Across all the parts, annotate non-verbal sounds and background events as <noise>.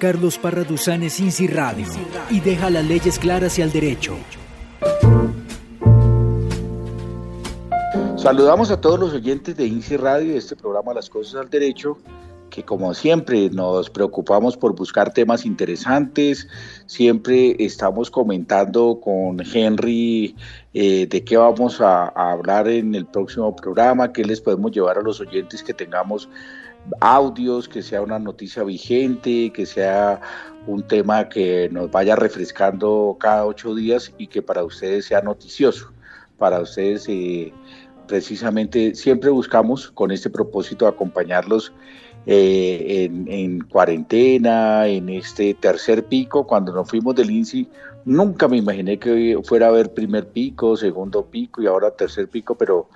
Carlos Parraduzán es Inci Radio y deja las leyes claras y al derecho. Saludamos a todos los oyentes de INSI Radio, este programa Las Cosas al Derecho, que como siempre nos preocupamos por buscar temas interesantes, siempre estamos comentando con Henry eh, de qué vamos a, hablar en el próximo programa, qué les podemos llevar a los oyentes que tengamos audios, que sea una noticia vigente, que sea un tema que nos vaya refrescando cada ocho días y que para ustedes sea noticioso, para ustedes eh, precisamente siempre buscamos con este propósito acompañarlos eh, en, cuarentena, en este tercer pico, cuando nos fuimos del INSI, nunca me imaginé que fuera a haber primer pico, segundo pico y ahora tercer pico, pero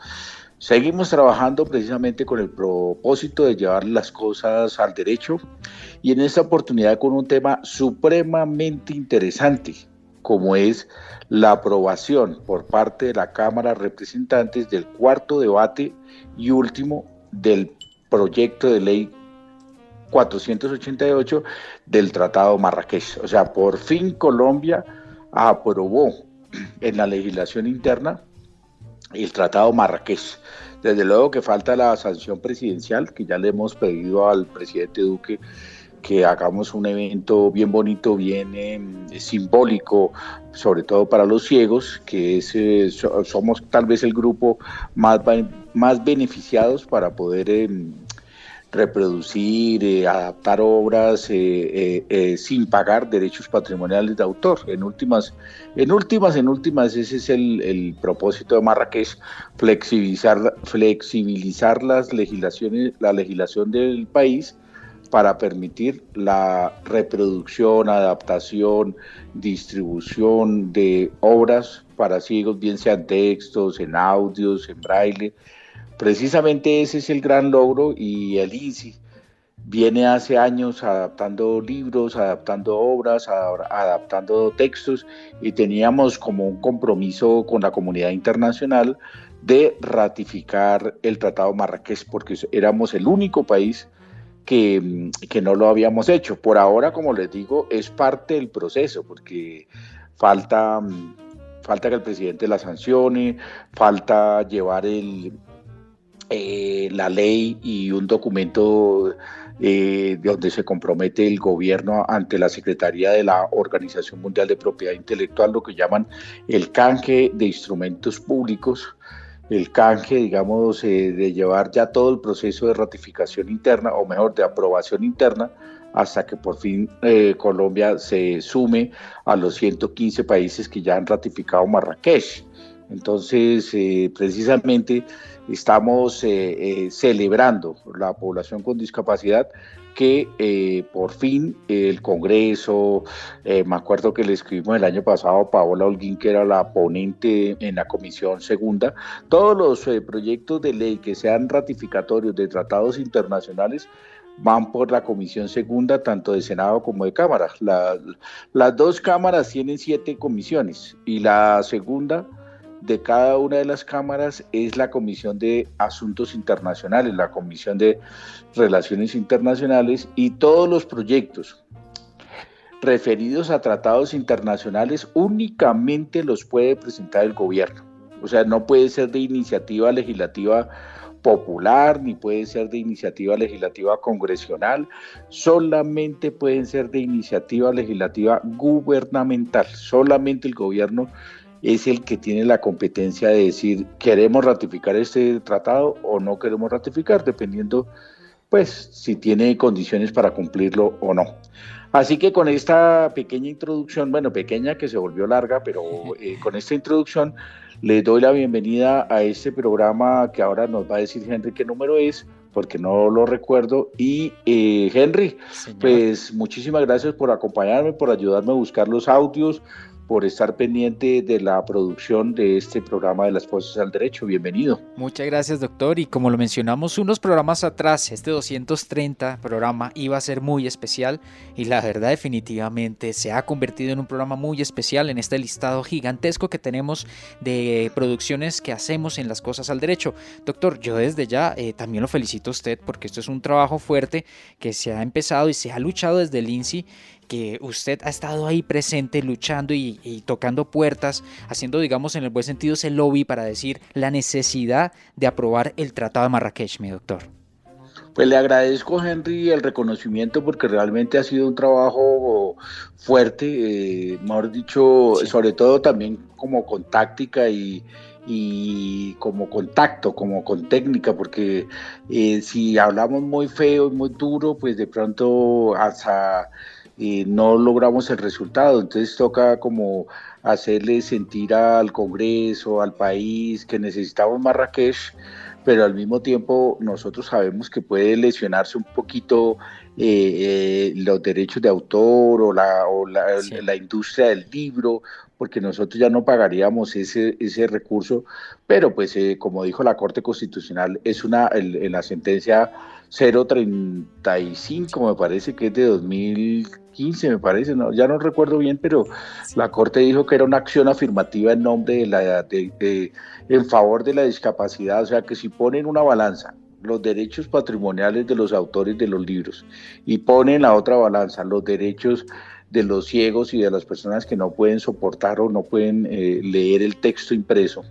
seguimos trabajando precisamente con el propósito de llevar las cosas al derecho y en esta oportunidad con un tema supremamente interesante, como es la aprobación por parte de la Cámara de Representantes del cuarto debate y último del proyecto de ley 488 del Tratado Marrakech. O sea, por fin Colombia aprobó en la legislación interna el Tratado Marrakech. Desde luego que falta la sanción presidencial, que ya le hemos pedido al presidente Duque que hagamos un evento bien bonito, bien em, simbólico, sobre todo para los ciegos, que es, eh, somos tal vez el grupo más, más beneficiados para poder em, reproducir, eh, adaptar obras eh, sin pagar derechos patrimoniales de autor. En últimas, en últimas, en últimas, ese es el, el propósito de Marrakech, flexibilizar, flexibilizar las legislaciones, la legislación del país para permitir la reproducción, adaptación, distribución de obras para ciegos, bien sean textos, en audios, en braille. Precisamente ese es el gran logro y el INSI viene hace años adaptando libros, adaptando obras, adaptando textos y teníamos como un compromiso con la comunidad internacional de ratificar el Tratado Marrakech porque éramos el único país que, no lo habíamos hecho. Por ahora, como les digo, es parte del proceso, porque falta, falta que el presidente la sancione, falta llevar el, eh, la ley y un documento eh, donde se compromete el gobierno ante la Secretaría de la Organización Mundial de Propiedad Intelectual, lo que llaman el canje de instrumentos públicos el canje, digamos, eh, de llevar ya todo el proceso de ratificación interna, o mejor, de aprobación interna, hasta que por fin eh, Colombia se sume a los 115 países que ya han ratificado Marrakech. Entonces, precisamente estamos celebrando la población con discapacidad que eh, por fin el Congreso, eh, me acuerdo que le escribimos el año pasado Paola Holguín, que era la ponente en la Comisión Segunda, todos los eh, proyectos de ley que sean ratificatorios de tratados internacionales van por la Comisión Segunda, tanto de Senado como de Cámara. las dos cámaras tienen siete comisiones y la segunda de cada una de las cámaras es la Comisión de Asuntos Internacionales, la Comisión de Relaciones Internacionales y todos los proyectos referidos a tratados internacionales únicamente los puede presentar el gobierno. O sea, no puede ser de iniciativa legislativa popular, ni puede ser de iniciativa legislativa congresional, solamente pueden ser de iniciativa legislativa gubernamental. Solamente el gobierno es el que tiene la competencia de decir queremos ratificar este tratado o no queremos ratificar, dependiendo pues si tiene condiciones para cumplirlo o no. Así que con esta pequeña introducción, bueno, pequeña que se volvió larga, pero <laughs> eh, con esta introducción le doy la bienvenida a este programa que ahora nos va a decir Henry qué número es, porque no lo recuerdo. Y eh, Henry, pues muchísimas gracias por acompañarme, por ayudarme a buscar los audios, por estar pendiente de la producción de este programa de las Cosas al Derecho. Bienvenido. Muchas gracias, doctor. Y como lo mencionamos unos programas atrás, este 230 programa iba a ser muy especial y la verdad definitivamente se ha convertido en un programa muy especial en este listado gigantesco que tenemos de producciones que hacemos en las Cosas al Derecho. Doctor, yo desde ya eh, también lo felicito a usted porque esto es un trabajo fuerte que se ha empezado y se ha luchado desde el INSI que usted ha estado ahí presente luchando y, tocando puertas, haciendo, digamos, en el buen sentido ese lobby para decir la necesidad de aprobar el Tratado de Marrakech, mi doctor. Pues le agradezco, Henry, el reconocimiento porque realmente ha sido un trabajo fuerte, eh, mejor dicho, sobre todo también como con táctica y, como contacto, como con técnica, porque eh, si hablamos muy feo y muy duro, pues de pronto hasta y no logramos el resultado. Entonces toca como hacerle sentir al Congreso, al país, que necesitamos Marrakech, pero al mismo tiempo nosotros sabemos que puede lesionarse un poquito eh, eh, los derechos de autor o, la, o la, industria del libro, porque nosotros ya no pagaríamos ese, ese recurso, pero pues eh, como dijo la Corte Constitucional, es una, en la sentencia 035 me parece que es de 2000 15, me parece, no, ya no recuerdo bien, pero la Corte dijo que era una acción afirmativa en nombre de la, de, en favor de la discapacidad, o sea que si ponen una balanza los derechos patrimoniales de los autores de los libros y ponen la otra balanza los derechos de los ciegos y de las personas que no pueden soportar o no pueden eh, leer el texto impreso,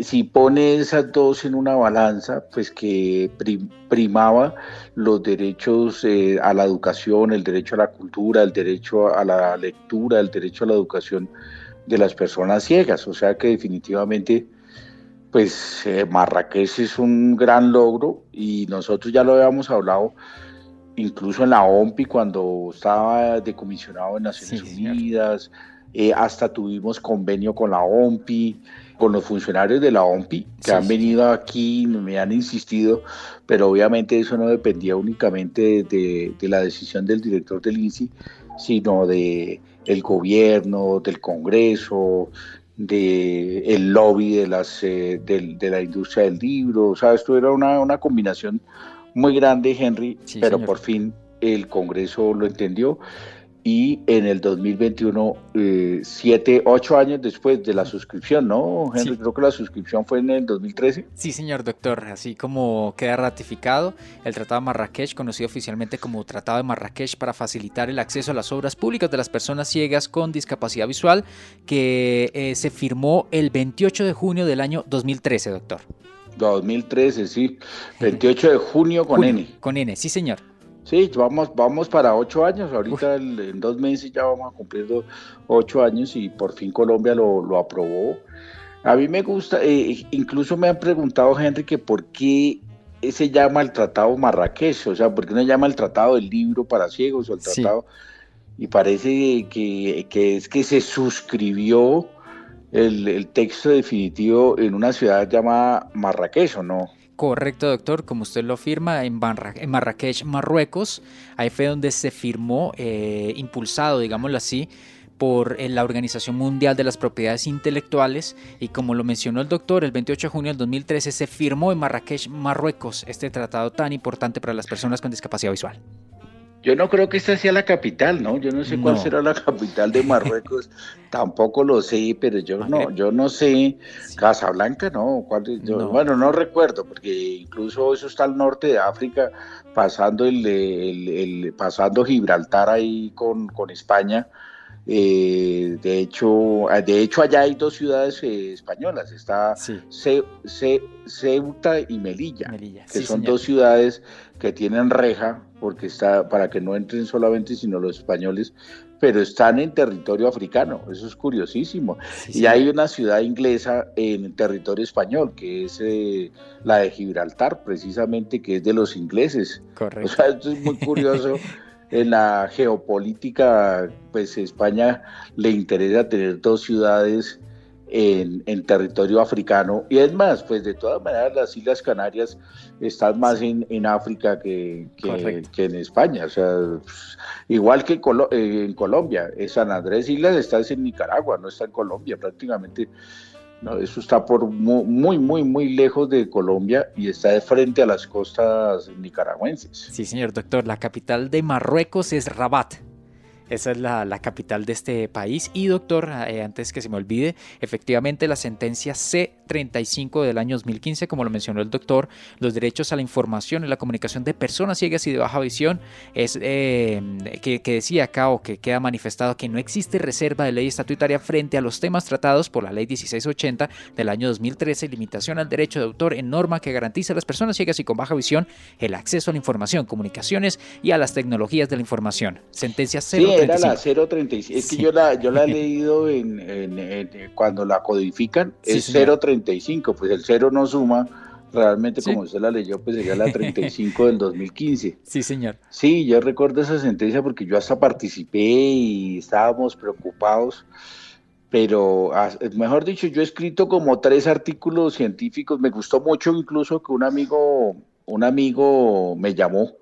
si pone esas dos en una balanza, pues que primaba los derechos eh, a la educación, el derecho a la cultura, el derecho a la lectura, el derecho a la educación de las personas ciegas. O sea que definitivamente, pues eh, Marrakech es un gran logro y nosotros ya lo habíamos hablado incluso en la OMPI cuando estaba decomisionado en Naciones Unidas, eh, hasta tuvimos convenio con la OMPI con los funcionarios de la OMPI que han venido aquí, me han insistido, pero obviamente eso no dependía únicamente de, la decisión del director del INSI, sino de el gobierno, del Congreso, de el lobby de las eh, de, la industria del libro, o sea, esto era una, una combinación muy grande, Henry, pero por fin el Congreso lo entendió y en el 2021, eh, siete, ocho años después de la suscripción, ¿no, Henry? Creo que la suscripción fue en el 2013. Sí, señor doctor, así como queda ratificado el Tratado de Marrakech, conocido oficialmente como Tratado de Marrakech para facilitar el acceso a las obras públicas de las personas ciegas con discapacidad visual, que eh, se firmó el 28 de junio del año 2013, doctor. 2013, sí, 28 de junio con N. Con N, sí, señor. Sí, vamos, vamos para ocho años. Ahorita en dos meses ya vamos a cumplir ocho años y por fin Colombia lo, aprobó. A mí me gusta, eh, incluso me han preguntado, Henry, que por qué se llama el Tratado Marrakech, o sea, por qué no llama el Tratado del Libro para Ciegos o el Tratado. Y parece que, es que se suscribió el, el texto definitivo en una ciudad llamada Marrakech, ¿o no? Correcto, doctor, como usted lo firma, en, Marrakech, Marruecos, ahí fue donde se firmó, eh, impulsado, digámoslo así, por eh, la Organización Mundial de las Propiedades Intelectuales y como lo mencionó el doctor, el 28 de junio del 2013 se firmó en Marrakech, Marruecos, este tratado tan importante para las personas con discapacidad visual. Yo no creo que esta sea la capital, ¿no? Yo no sé cuál será la capital de Marruecos, <laughs> tampoco lo sé, pero yo no, yo no sé. Casablanca, no, bueno, no recuerdo, porque incluso eso está al norte de África, pasando el, pasando Gibraltar ahí con, con España. Eh, de hecho, de hecho allá hay dos ciudades eh, españolas, está Ceuta y Melilla, que son dos ciudades que tienen reja, porque está para que no entren solamente sino los españoles, pero están en territorio africano, eso es curiosísimo. y hay una ciudad inglesa en territorio español, que es eh, la de Gibraltar, precisamente, que es de los ingleses. Correcto. O sea, esto es muy curioso. <laughs> en la geopolítica, pues España le interesa tener dos ciudades en, territorio africano. Y es más, pues de todas maneras las Islas Canarias están más en, África que, que, en España. O sea, igual que en Colombia, San Andrés Islas está en Nicaragua, no está en Colombia prácticamente. No, eso está por muy, muy, muy lejos de Colombia y está de frente a las costas nicaragüenses. Sí, señor doctor. La capital de Marruecos es Rabat. Esa es la, capital de este país. Y doctor, eh, antes que se me olvide, efectivamente la sentencia C35 del año 2015, como lo mencionó el doctor, los derechos a la información y la comunicación de personas ciegas y de baja visión, es eh, que, decía acá o que queda manifestado que no existe reserva de ley estatutaria frente a los temas tratados por la ley 1680 del año 2013, limitación al derecho de autor en norma que garantiza a las personas ciegas y con baja visión el acceso a la información, comunicaciones y a las tecnologías de la información. Sentencia C era la 035. Es que yo la, yo la he <laughs> leído en, cuando la codifican, es 035, pues el 0 no suma. Realmente, como usted la leyó, pues sería la 35 del 2015. <laughs> Sí, señor. Sí, yo recuerdo esa sentencia porque yo hasta participé y estábamos preocupados pero ah, mejor dicho, yo he escrito como tres artículos científicos, me gustó mucho incluso que un amigo, un amigo me llamó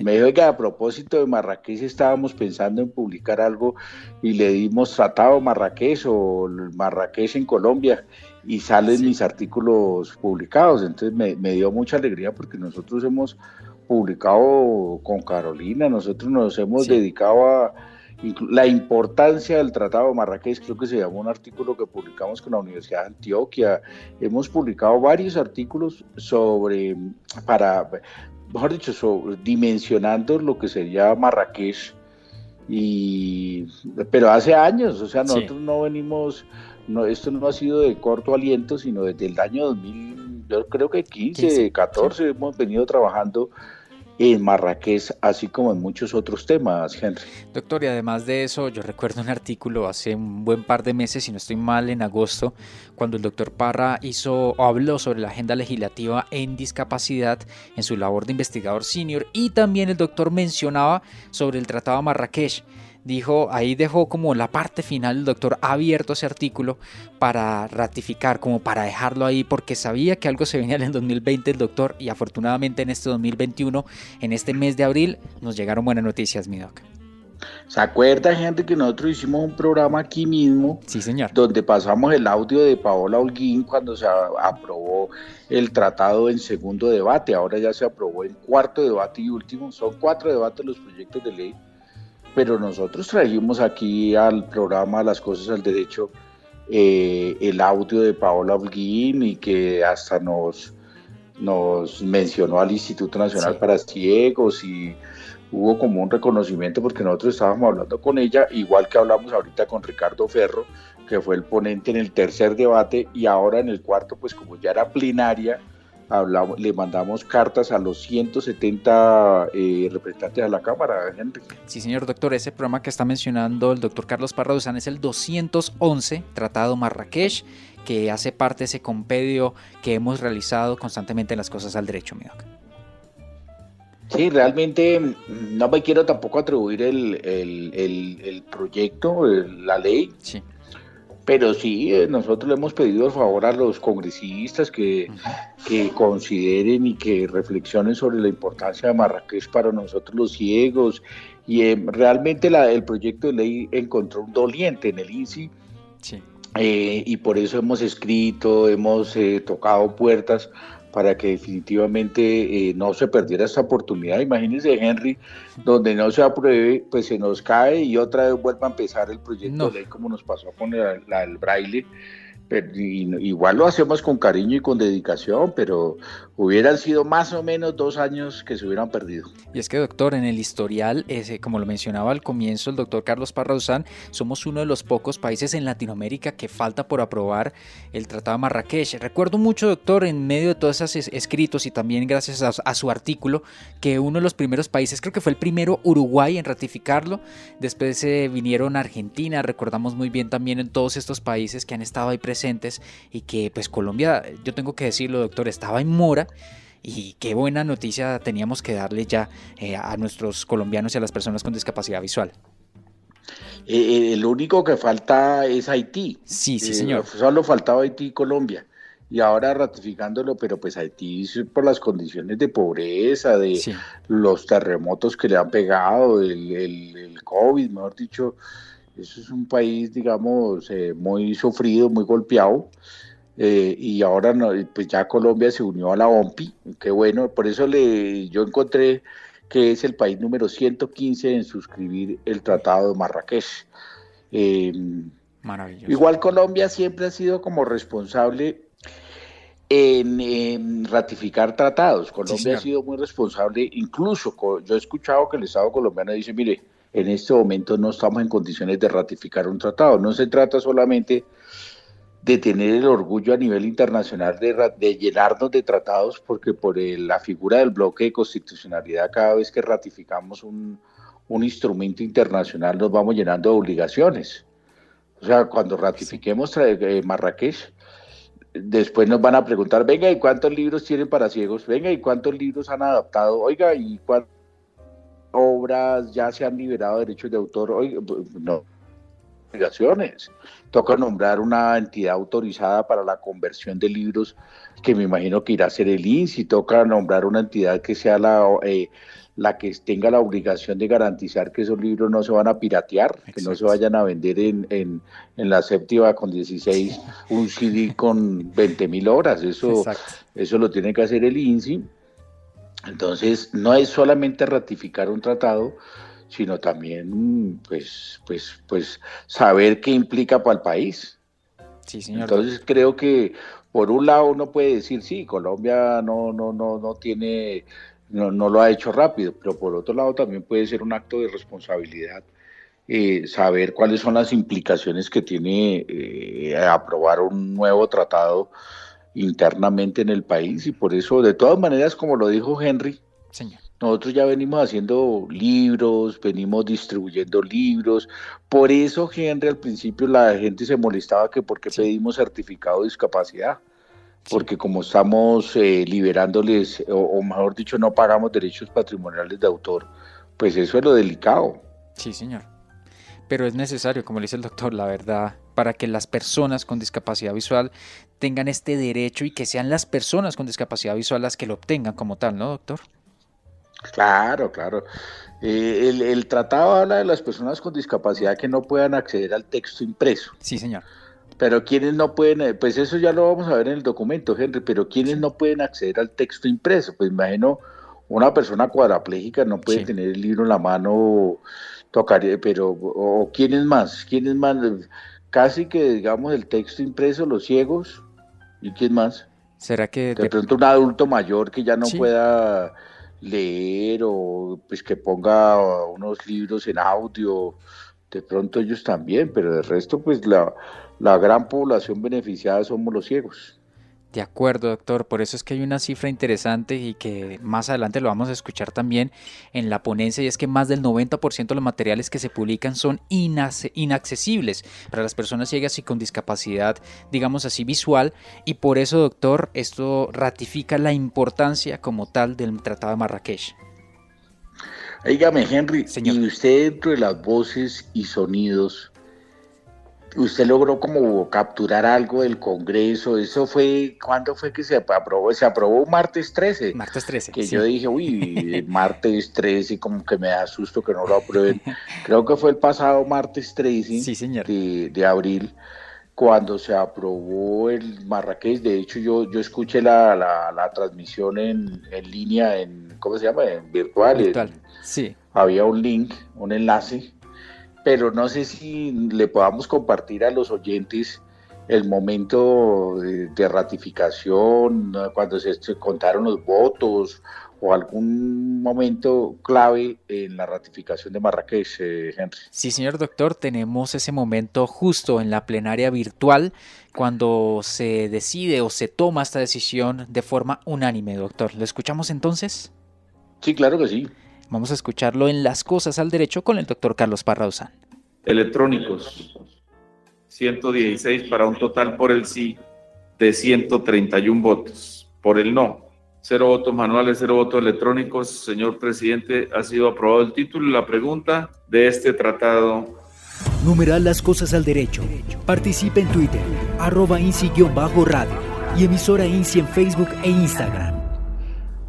me dijo que a propósito de Marrakech estábamos pensando en publicar algo y le dimos tratado Marrakech o Marrakech en Colombia y salen mis artículos publicados. Entonces me, dio mucha alegría porque nosotros hemos publicado con Carolina, nosotros nos hemos dedicado a la importancia del Tratado de Marrakech, creo que se llamó un artículo que publicamos con la Universidad de Antioquia. Hemos publicado varios artículos sobre, para, mejor dicho, dimensionando lo que sería Marrakech. Y, pero hace años, o sea, nosotros no venimos, no, esto no ha sido de corto aliento, sino desde el año 2000, yo creo que 15, 14, hemos venido trabajando en Marrakech, así como en muchos otros temas, Henry. Doctor, y además de eso, yo recuerdo un artículo hace un buen par de meses, si no estoy mal, en agosto, cuando el doctor Parra hizo o habló sobre la agenda legislativa en discapacidad en su labor de investigador senior y también el doctor mencionaba sobre el Tratado de Marrakech dijo, ahí dejó como la parte final el doctor abierto ese artículo para ratificar, como para dejarlo ahí, porque sabía que algo se venía en el 2020 el doctor y afortunadamente en este 2021, en este mes de abril, nos llegaron buenas noticias, mi doc. ¿Se acuerda, gente, que nosotros hicimos un programa aquí mismo? Sí, señor. Donde pasamos el audio de Paola Holguín cuando se aprobó el tratado en segundo debate. Ahora ya se aprobó en cuarto debate y último. Son cuatro debates los proyectos de ley pero nosotros trajimos aquí al programa Las Cosas al Derecho eh, el audio de Paola Holguín y que hasta nos, nos mencionó al Instituto Nacional para Ciegos y hubo como un reconocimiento porque nosotros estábamos hablando con ella, igual que hablamos ahorita con Ricardo Ferro, que fue el ponente en el tercer debate y ahora en el cuarto, pues como ya era plenaria, le mandamos cartas a los 170 eh, representantes de la Cámara, Henry. Sí, señor doctor, ese programa que está mencionando el doctor Carlos Parra es el 211, Tratado Marrakech, que hace parte de ese compendio que hemos realizado constantemente en las cosas al derecho, mi. Sí, realmente mm, no me quiero tampoco atribuir el, el proyecto, la ley. Sí. Pero sí, eh, nosotros le hemos pedido el favor a los congresistas que, que consideren y que reflexionen sobre la importancia de Marrakech para nosotros los ciegos. Y eh, realmente la, el proyecto de ley encontró un doliente en el INSI. Eh, y por eso hemos escrito, hemos tocado puertas para que definitivamente eh, no se perdiera esta oportunidad. Imagínense, Henry, donde no se apruebe, pues se nos cae y otra vez vuelva a empezar el proyecto de ley como nos pasó con el, el braille igual lo hacemos con cariño y con dedicación, pero hubieran sido más o menos dos años que se hubieran perdido. Y es que, doctor, en el historial, como lo mencionaba al comienzo el doctor Carlos Parrauzán, somos uno de los pocos países en Latinoamérica que falta por aprobar el Tratado de Marrakech. Recuerdo mucho, doctor, en medio de todos esos escritos y también gracias a, su artículo, que uno de los primeros países, creo que fue el primero Uruguay en ratificarlo, después se vinieron Argentina, recordamos muy bien también en todos estos países que han estado ahí presentes y que pues Colombia, yo tengo que decirlo doctor, estaba en mora y qué buena noticia teníamos que darle ya eh, a nuestros colombianos y a las personas con discapacidad visual. Eh, eh, el único que falta es Haití. Sí, sí, señor. Solo faltaba Haití y Colombia. Y ahora ratificándolo, pero pues Haití por las condiciones de pobreza, de los terremotos que le han pegado, el, el, COVID, mejor dicho, eso es un país, digamos, muy sufrido, muy golpeado. Y ahora pues ya Colombia se unió a la OMPI, qué bueno, por eso le, yo encontré que es el país número 115 en suscribir el Tratado de Marrakech. Em, Maravilloso. Igual Colombia siempre ha sido como responsable en, ratificar tratados. Colombia ha sido muy responsable, incluso yo he escuchado que el Estado colombiano dice, mire, en este momento no estamos en condiciones de ratificar un tratado. No se trata solamente de tener el orgullo a nivel internacional de, llenarnos de tratados, porque por la figura del bloque de constitucionalidad, cada vez que ratificamos un, instrumento internacional, nos vamos llenando de obligaciones. O sea, cuando ratifiquemos eh, Marrakech, después nos van a preguntar, venga, ¿y cuántos libros tienen para ciegos? Venga, ¿y cuántos libros han adaptado? Oiga, ¿y cuántas obras ya se han liberado de derechos de autor? Oiga, no, obligaciones. Toca nombrar una entidad autorizada para la conversión de libros, que me imagino que irá a ser el INSI. Toca nombrar una entidad que sea la, eh, la que tenga la obligación de garantizar que esos libros no se van a piratear, que no se vayan a vender en, en, en, la séptima con 16, un CD con 20 mil horas. Eso, eso lo tiene que hacer el INSI. Entonces, no es solamente ratificar un tratado, sino también pues, pues, pues saber qué implica para el país. Sí, señor. Entonces creo que por un lado uno puede decir, sí, Colombia no, no, no, no tiene, no, no lo ha hecho rápido, pero por otro lado también puede ser un acto de responsabilidad eh, saber cuáles son las implicaciones que tiene eh, aprobar un nuevo tratado internamente en el país y por eso, de todas maneras, como lo dijo Henry, Señor. Nosotros ya venimos haciendo libros, venimos distribuyendo libros. Por eso, Henry, al principio la gente se molestaba que porque pedimos certificado de discapacidad. Porque como estamos eh, liberándoles, o, mejor dicho, no pagamos derechos patrimoniales de autor, pues eso es lo delicado. Sí, señor. Pero es necesario, como le dice el doctor, la verdad, para que las personas con discapacidad visual tengan este derecho y que sean las personas con discapacidad visual las que lo obtengan como tal, ¿no, doctor? Claro, claro. Eh, el, tratado habla de las personas con discapacidad que no puedan acceder al texto impreso. Sí, señor. Pero quienes no pueden, eh, pues eso ya lo vamos a ver en el documento, Henry, pero quienes no pueden acceder al texto impreso, pues imagino una persona cuadraplégica no puede tener el libro en la mano, tocar, pero, o quiénes más, quiénes más, casi que digamos el texto impreso, los ciegos, ¿y quién más? ¿Será que de, pronto un adulto mayor que ya no pueda leer o pues que ponga unos libros en audio, de pronto ellos también, pero de resto pues la, la gran población beneficiada somos los ciegos. De acuerdo, doctor. Por eso es que hay una cifra interesante y que más adelante lo vamos a escuchar también en la ponencia y es que más del 90% de los materiales que se publican son inaccesibles para las personas ciegas y con discapacidad, digamos así, visual. Y por eso, doctor, esto ratifica la importancia como tal del Tratado de Marrakech. Dígame, Henry, Señor. y usted dentro de las voces y sonidos usted logró como capturar algo del Congreso. Eso fue, ¿cuándo fue que se aprobó? Se aprobó martes 13. Martes 13. Que yo dije, uy, <laughs> martes 13, como que me da susto que no lo aprueben. <laughs> Creo que fue el pasado martes 13 sí, señor. De, abril cuando se aprobó el Marrakech. De hecho, yo, yo escuché la, la, transmisión en, en, línea, en, ¿cómo se llama? En virtual. Virtual, sí. Había un link, un enlace pero no sé si le podamos compartir a los oyentes el momento de, ratificación, cuando se, contaron los votos o algún momento clave en la ratificación de Marrakech, eh, Henry. Sí, señor doctor, tenemos ese momento justo en la plenaria virtual cuando se decide o se toma esta decisión de forma unánime, doctor. ¿Lo escuchamos entonces? Sí, claro que sí. Vamos a escucharlo en Las Cosas al Derecho con el doctor Carlos Parrauzán. Electrónicos, 116 para un total por el sí de 131 votos. Por el no, cero votos manuales, cero votos electrónicos. Señor presidente, ha sido aprobado el título y la pregunta de este tratado numeral las cosas al derecho. Participe en Twitter, arroba INSI-radio y emisora INSI en Facebook e Instagram.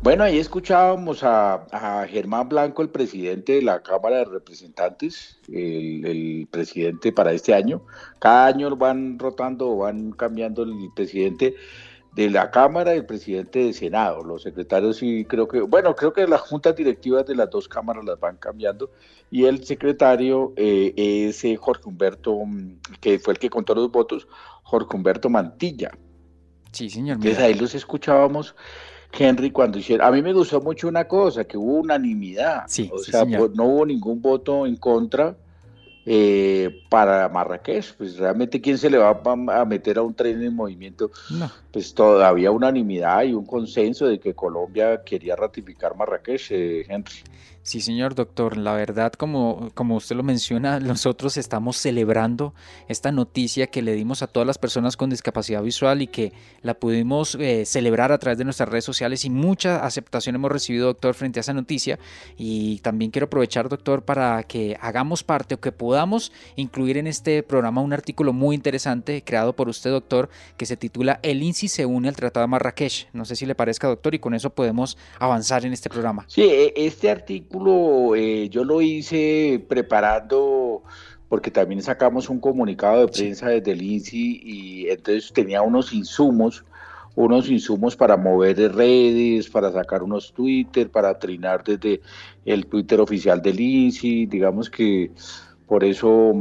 Bueno, ahí escuchábamos a, Germán Blanco, el presidente de la Cámara de Representantes, el, presidente para este año. Cada año van rotando, van cambiando el presidente de la Cámara y el presidente del Senado. Los secretarios sí creo que, bueno, creo que las juntas directivas de las dos cámaras las van cambiando y el secretario eh, es eh, Jorge Humberto, mm, que fue el que contó los votos, Jorge Humberto Mantilla. Sí, señor. Entonces ahí los escuchábamos Henry cuando hicieron. A mí me gustó mucho una cosa, que hubo unanimidad. Sí, o sea, no hubo ningún voto en contra eh, para Marrakech. Pues realmente, ¿quién se le va a meter a un tren en movimiento? No. Pues todavía unanimidad y un consenso de que Colombia quería ratificar Marrakech, eh, Henry. Sí, señor doctor, la verdad, como, como usted lo menciona, <laughs> nosotros estamos celebrando esta noticia que le dimos a todas las personas con discapacidad visual y que la pudimos eh, celebrar a través de nuestras redes sociales y mucha aceptación hemos recibido, doctor, frente a esa noticia. Y también quiero aprovechar, doctor, para que hagamos parte o que podamos incluir en este programa un artículo muy interesante creado por usted, doctor, que se titula El INSI se une al Tratado de Marrakech. No sé si le parezca, doctor, y con eso podemos avanzar en este programa. Sí, e, este artículo eh, yo lo hice preparando porque también sacamos un comunicado de prensa desde el INSI y entonces tenía unos insumos, unos insumos para mover redes, para sacar unos Twitter, para trinar desde el Twitter oficial del INSI, digamos que por eso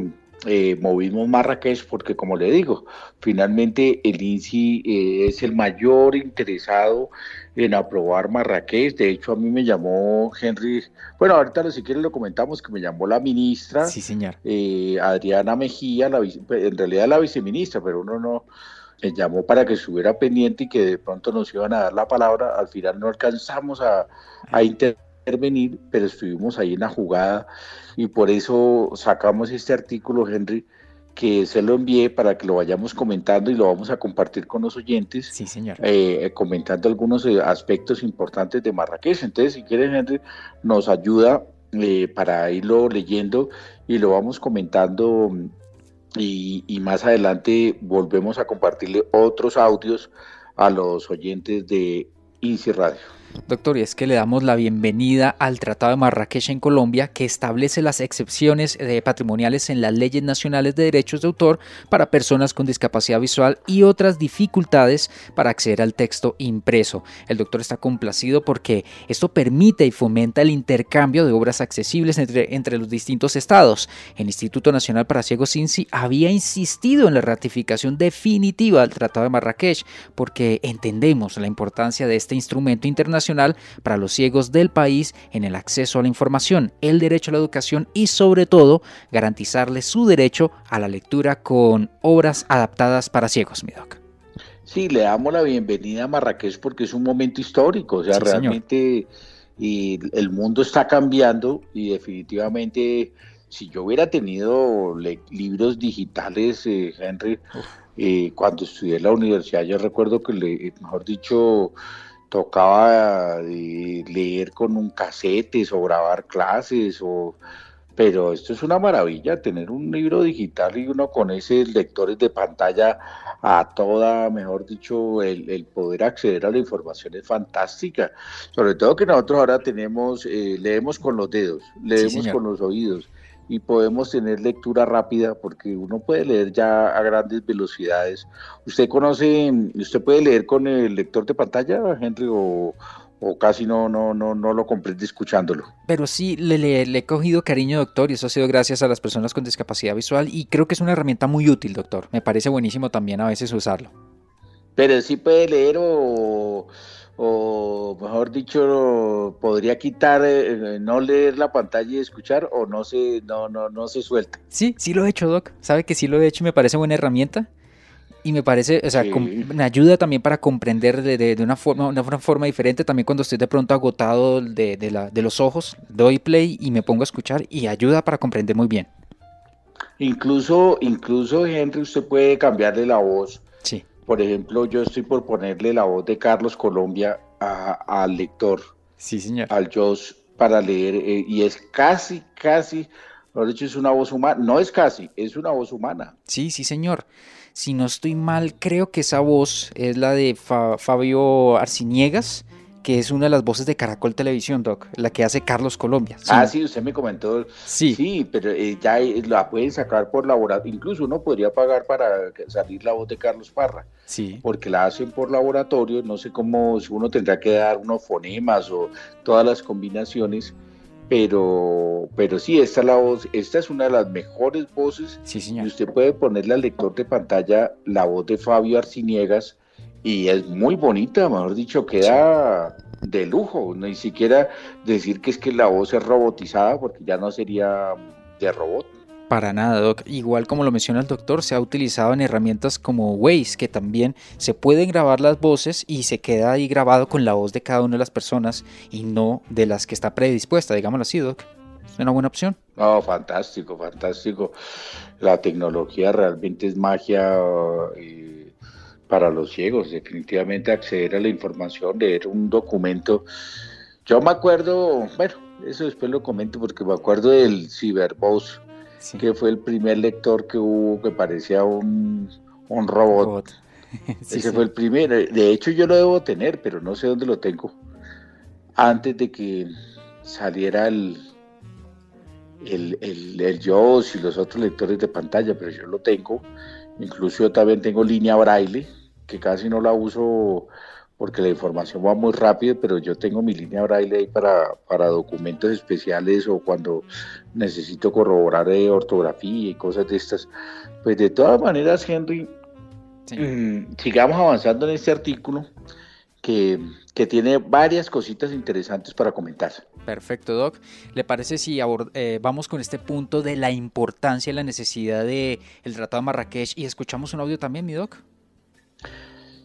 eh, movimos Marrakech porque, como le digo, finalmente el INSI eh, es el mayor interesado en aprobar Marrakech. De hecho, a mí me llamó Henry, bueno, ahorita si quieren lo comentamos, que me llamó la ministra, sí, señor. Eh, Adriana Mejía, la, en realidad la viceministra, pero uno no me llamó para que estuviera pendiente y que de pronto nos iban a dar la palabra. Al final no alcanzamos a, a intervenir, pero estuvimos ahí en la jugada y por eso sacamos este artículo, Henry, que se lo envié para que lo vayamos comentando y lo vamos a compartir con los oyentes. Sí, señor. Eh, comentando algunos eh, aspectos importantes de Marrakech. Entonces, si quieren, Henry, nos ayuda eh, para irlo leyendo y lo vamos comentando. Y, y más adelante volvemos a compartirle otros audios a los oyentes de INSI Radio. Doctor, y es que le damos la bienvenida al Tratado de Marrakech en Colombia, que establece las excepciones de patrimoniales en las leyes nacionales de derechos de autor para personas con discapacidad visual y otras dificultades para acceder al texto impreso. El doctor está complacido porque esto permite y fomenta el intercambio de obras accesibles entre, entre los distintos estados. El Instituto Nacional para Ciegos INSI había insistido en la ratificación definitiva del Tratado de Marrakech porque entendemos la importancia de este instrumento internacional para los ciegos del país en el acceso a la información, el derecho a la educación y sobre todo garantizarles su derecho a la lectura con obras adaptadas para ciegos, mi doc. Sí, le damos la bienvenida a Marrakech porque es un momento histórico, o sea, realmente y el mundo está cambiando y definitivamente si yo hubiera tenido libros digitales, eh, Henry, eh, cuando estudié en la universidad, yo recuerdo que, le, mejor dicho, tocaba eh, leer con un casete o grabar clases o pero esto es una maravilla tener un libro digital y uno con ese lectores de pantalla a toda, mejor dicho, el, poder acceder a la información es fantástica. Sobre todo que nosotros ahora tenemos, eh, leemos con los dedos, leemos con los oídos y podemos tener lectura rápida porque uno puede leer ya a grandes velocidades. ¿Usted conoce, usted puede leer con el lector de pantalla, Henry, o, casi no, no, no, no lo comprende escuchándolo? Pero sí, le, le, he cogido cariño, doctor, y eso ha sido gracias a las personas con discapacidad visual y creo que es una herramienta muy útil, doctor. Me parece buenísimo también a veces usarlo. Pero sí puede leer o o mejor dicho, podría quitar, eh, no leer la pantalla y escuchar, o no se, no, no, no se suelta. Sí, sí lo he hecho, Doc. Sabe que sí lo he hecho y me parece buena herramienta. Y me parece, o sea, me ayuda también para comprender de, de, una, forma, una forma diferente. También cuando estoy de pronto agotado de, de, la, de los ojos, doy play y me pongo a escuchar y ayuda para comprender muy bien. Incluso, incluso, Henry, usted puede cambiarle la voz por ejemplo, yo estoy por ponerle la voz de Carlos Colombia al lector. Sí, señor. Al Josh para leer, eh, y es casi, casi Lo dicho, es una voz humana. No es casi, es una voz humana. Sí, sí, señor. Si no estoy mal, creo que esa voz es la de Fabio Arciniegas, que es una de las voces de Caracol Televisión, Doc, la que hace Carlos Colombia. ah, sí, usted me comentó. Sí. Sí, pero eh, ya la pueden sacar por laboratorio. Incluso uno podría pagar para salir la voz de Carlos Parra. Sí. Porque la hacen por laboratorio. No sé cómo, si uno tendrá que dar unos fonemas o todas las combinaciones. Pero, pero sí, esta es la voz, esta es una de las mejores voces. Sí, señor. Y usted puede ponerle al lector de pantalla la voz de Fabio Arciniegas y es muy bonita, mejor dicho, queda de lujo, ni siquiera decir que es que la voz es robotizada, porque ya no sería de robot. Para nada, Doc. Igual como lo menciona el doctor, se ha utilizado en herramientas como Waze, que también se pueden grabar las voces y se queda ahí grabado con la voz de cada una de las personas y no de las que está predispuesta, digámoslo así, Doc. Es una buena opción. No, fantástico, fantástico. La tecnología realmente es magia. Y para los ciegos, definitivamente acceder a la información, leer un documento. Yo me acuerdo, bueno, eso después lo comento porque me acuerdo del Cyberboss, que fue el primer lector que hubo que parecía un, un robot. <laughs> Ese fue el primero. De hecho, yo lo debo tener, pero no sé dónde lo tengo. Antes de que saliera el, el, el, el y los otros lectores de pantalla, pero yo lo tengo. Incluso yo también tengo línea braille que casi no la uso porque la información va muy rápido, pero yo tengo mi línea braille ahí para, para documentos especiales o cuando necesito corroborar de ortografía y cosas de estas. Pues de todas maneras, Henry, mm, sigamos avanzando en este artículo que, que, tiene varias cositas interesantes para comentar. Perfecto, Doc. ¿Le parece si eh, vamos con este punto de la importancia y la necesidad del el Tratado de Marrakech y escuchamos un audio también, mi Doc?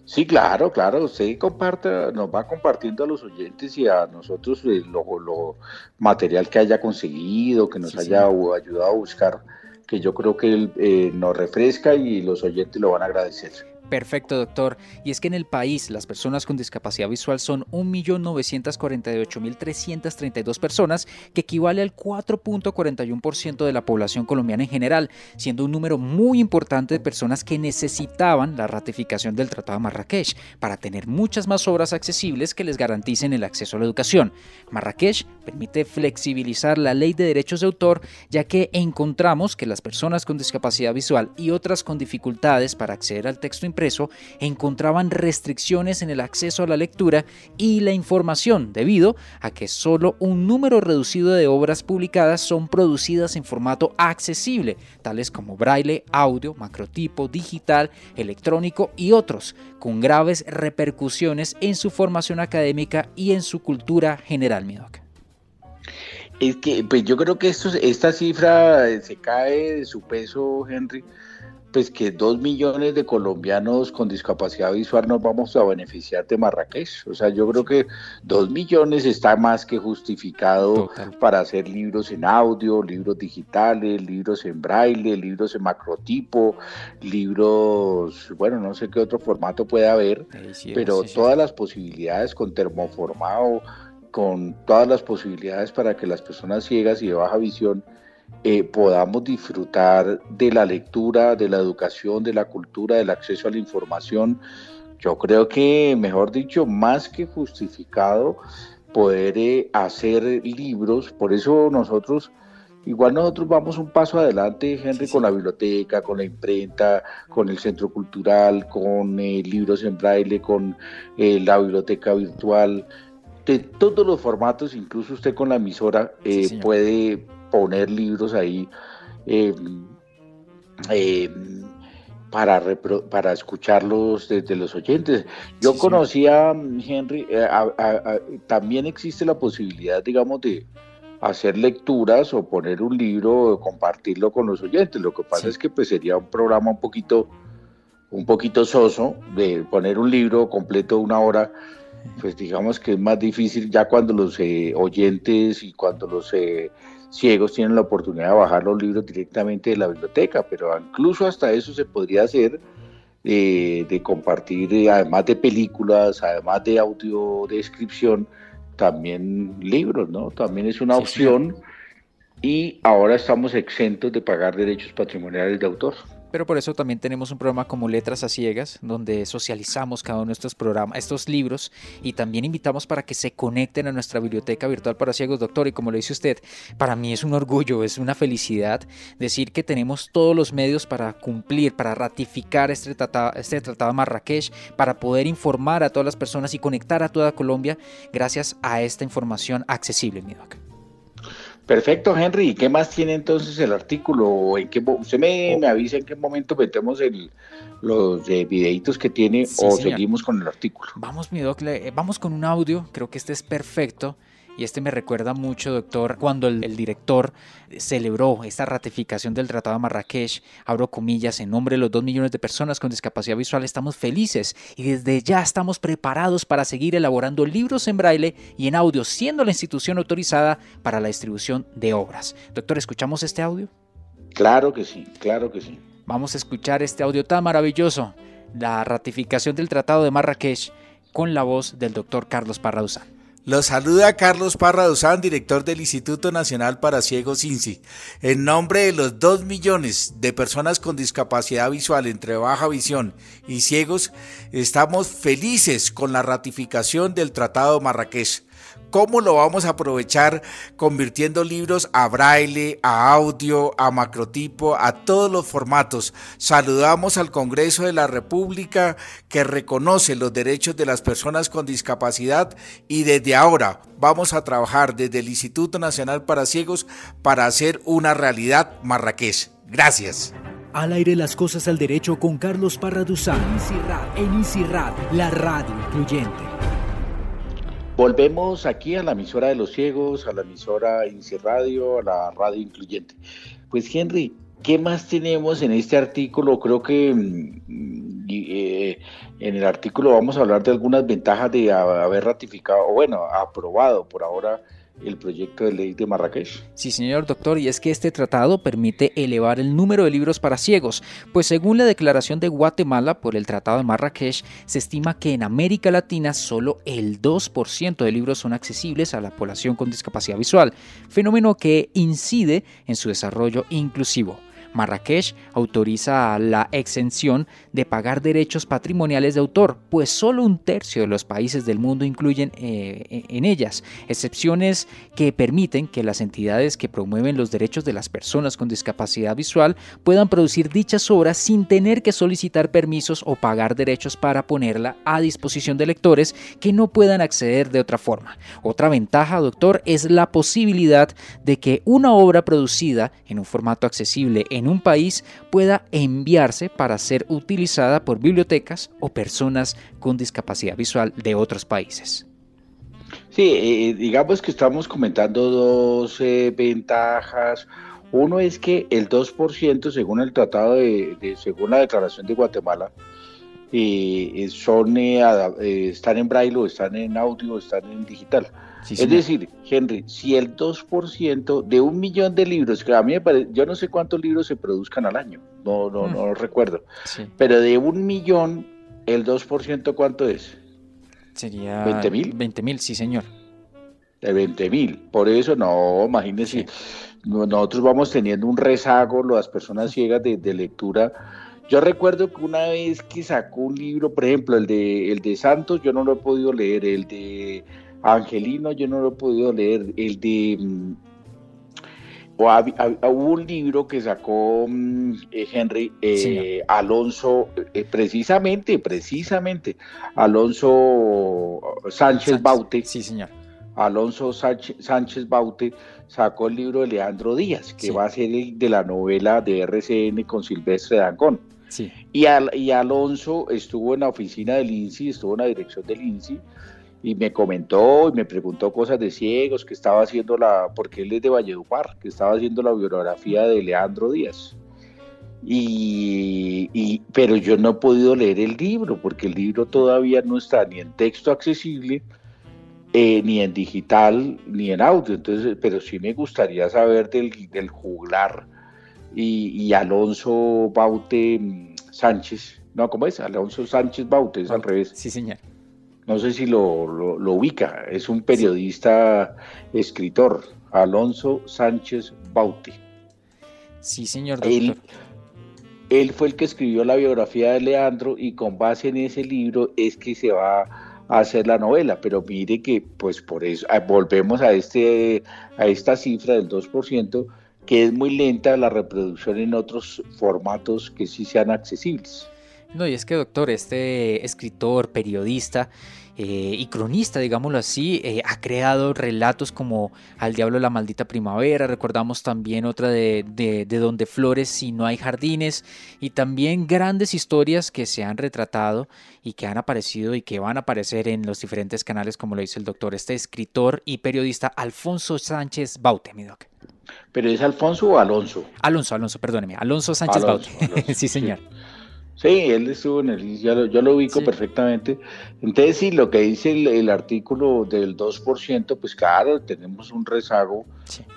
Sí, claro, claro. Usted comparta, nos va compartiendo a los oyentes y a nosotros eh, lo, material que haya conseguido, que nos haya ayudado a buscar, que yo creo que eh, nos refresca y los oyentes lo van a agradecer. Perfecto, doctor. Y es que en el país las personas con discapacidad visual son 1.948.332 personas, que equivale al 4.41% de la población colombiana en general, siendo un número muy importante de personas que necesitaban la ratificación del Tratado de Marrakech para tener muchas más obras accesibles que les garanticen el acceso a la educación. Marrakech permite flexibilizar la ley de derechos de autor, ya que encontramos que las personas con discapacidad visual y otras con dificultades para acceder al texto preso encontraban restricciones en el acceso a la lectura y la información debido a que solo un número reducido de obras publicadas son producidas en formato accesible, tales como braille, audio, macrotipo, digital, electrónico y otros, con graves repercusiones en su formación académica y en su cultura general. Es que pues yo creo que esto, esta cifra se cae de su peso, Henry, pues que dos millones de colombianos con discapacidad visual nos vamos a beneficiar de Marrakech. O sea, yo creo que dos millones está más que justificado para hacer libros en audio, libros digitales, libros en braille, libros en macrotipo, libros, bueno, no sé qué otro formato puede haber, pero todas las posibilidades con termoformado, con todas las posibilidades para que las personas ciegas y de baja visión eh, podamos disfrutar de la lectura, de la educación, de la cultura, del acceso a la información. Yo creo que, mejor dicho, más que justificado poder eh, hacer libros, por eso nosotros, igual nosotros vamos un paso adelante, Henry, con la biblioteca, con la imprenta, con el centro cultural, con eh, libros en braille, con la biblioteca virtual, de todos los formatos, incluso usted con la emisora puede poner libros ahí eh, eh, para, para escucharlos desde los oyentes. Yo conocía, Henry, eh, también existe la posibilidad, digamos, de hacer lecturas o poner un libro o compartirlo con los oyentes. Lo que pasa es que pues sería un programa un poquito un poquito soso de poner un libro completo una hora pues digamos que es más difícil ya cuando los oyentes y cuando los ciegos tienen la oportunidad de bajar los libros directamente de la biblioteca, pero incluso hasta eso se podría hacer eh, de compartir, eh, además de películas, además de audio descripción, también libros, ¿no? También es una opción y ahora estamos exentos de pagar derechos patrimoniales de autor. Pero por eso también tenemos un programa como Letras a Ciegas, donde socializamos cada uno de estos programas, estos libros, y también invitamos para que se conecten a nuestra biblioteca virtual para ciegos, doctor. Y como le dice usted, para mí es un orgullo, es una felicidad decir que tenemos todos los medios para cumplir, para ratificar este tratado, este tratado de Marrakech, para poder informar a todas las personas y conectar a toda Colombia gracias a esta información accesible, mi doctor. Perfecto, Henry. ¿Y qué más tiene entonces el artículo? ¿En qué, usted me, me avisa en qué momento metemos el, los eh, videitos que tiene o seguimos con el artículo. Vamos, mi doc, vamos con un audio. Creo que este es perfecto y este me recuerda mucho, doctor, cuando el, director celebró esta ratificación del Tratado de Marrakech, abro comillas, en nombre de los dos millones de personas con discapacidad visual, estamos felices y desde ya estamos preparados para seguir elaborando libros en braille y en audio, siendo la institución autorizada para la distribución de obras. Doctor, ¿escuchamos este audio? Claro que sí, claro que sí. Vamos a escuchar este audio tan maravilloso, la ratificación del Tratado de Marrakech, con la voz del doctor Carlos Parraduzán. Los saluda Carlos Parra Duzán, director del Instituto Nacional para Ciegos INSI. En nombre de los dos millones de personas con discapacidad visual entre baja visión y ciegos, estamos felices con la ratificación del Tratado Marrakech ¿Cómo lo vamos a aprovechar convirtiendo libros a braille, a audio, a macrotipo, a todos los formatos? Saludamos al Congreso de la República que reconoce los derechos de las personas con discapacidad y desde ahora vamos a trabajar desde el Instituto Nacional para Ciegos para hacer una realidad marrakech. Gracias. Al aire las cosas al derecho con Carlos Parra en Incirat, la radio incluyente. Volvemos aquí a la emisora de los ciegos, a la emisora INSI Radio, a la radio incluyente. Pues Henry, ¿qué más tenemos en este artículo? Creo que mm, eh, en el artículo vamos a hablar de algunas ventajas de haber ratificado, o bueno, aprobado por ahora el proyecto de ley de Marrakech. Sí, señor doctor, y es que este tratado permite elevar el número de libros para ciegos, pues según la declaración de Guatemala por el Tratado de Marrakech, se estima que en América Latina solo el 2% de libros son accesibles a la población con discapacidad visual, fenómeno que incide en su desarrollo inclusivo. Marrakech autoriza la exención de pagar derechos patrimoniales de autor, pues solo un tercio de los países del mundo incluyen eh, en ellas excepciones que permiten que las entidades que promueven los derechos de las personas con discapacidad visual puedan producir dichas obras sin tener que solicitar permisos o pagar derechos para ponerla a disposición de lectores que no puedan acceder de otra forma. Otra ventaja, doctor, es la posibilidad de que una obra producida en un formato accesible en un país pueda enviarse para ser utilizada por bibliotecas o personas con discapacidad visual de otros países. Sí, eh, digamos que estamos comentando dos eh, ventajas. Uno es que el 2%, según el tratado de, según la declaración de Guatemala, eh, son, están en braille, están en audio, están en digital es decir, Henry, si el 2% de un millón de libros, que a mí me parece, yo no sé cuántos libros se produzcan al año, no, no, no mm. recuerdo, pero de un millón, el 2% ¿cuánto es? Sería 20 mil. 20 mil, sí, señor. De 20 mil, por eso no, imagínense, nosotros vamos teniendo un rezago, las personas ciegas de, de lectura. Yo recuerdo que una vez que sacó un libro, por ejemplo, el de, el de Santos, yo no lo he podido leer, el de Angelino yo no lo he podido leer, el de... Mm, hubo un libro que sacó mm, eh, Henry eh, Alonso, eh, precisamente, precisamente, Alonso Sánchez, Baute. Sí, señor. Alonso Sánchez, Baute sacó el libro de Leandro Díaz, que va a ser el de la novela de RCN con Silvestre Dangón. Sí. Y, y Alonso estuvo en la oficina del INSI, estuvo en la dirección del INSI, y me comentó y me preguntó cosas de ciegos que estaba haciendo la, porque él es de Valledupar, que estaba haciendo la biografía de Leandro Díaz. Y, pero yo no he podido leer el libro porque el libro todavía no está ni en texto accesible, eh, ni en digital, ni en audio. Entonces, pero sí me gustaría saber del, del juglar y, Alonso Baute Sánchez. No, ¿cómo es? Alonso Sánchez Baute, es al revés. Sí, señor no sé si lo, lo, ubica, es un periodista, escritor, Alonso Sánchez Baute. Sí, señor doctor. Él, fue el que escribió la biografía de Leandro y con base en ese libro es que se va a hacer la novela, pero mire que pues por eso ah, volvemos a este a esta cifra del 2% que es muy lenta la reproducción en otros formatos que sí sean accesibles. No, y es que doctor, este escritor, periodista, eh, y cronista, digámoslo así, eh, ha creado relatos como Al diablo la maldita primavera, recordamos también otra de, de, Donde flores si no hay jardines, y también grandes historias que se han retratado y que han aparecido y que van a aparecer en los diferentes canales, como lo dice el doctor, este escritor y periodista Alfonso Sánchez Baute, mi doc. ¿Pero es Alfonso o Alonso? Alonso, Alonso, perdóneme, Alonso Sánchez Baute. <laughs> sí, señor. Sí, él estuvo en el yo lo, yo lo ubico perfectamente. Entonces, sí, lo que dice el, artículo del 2%, pues claro, tenemos un rezago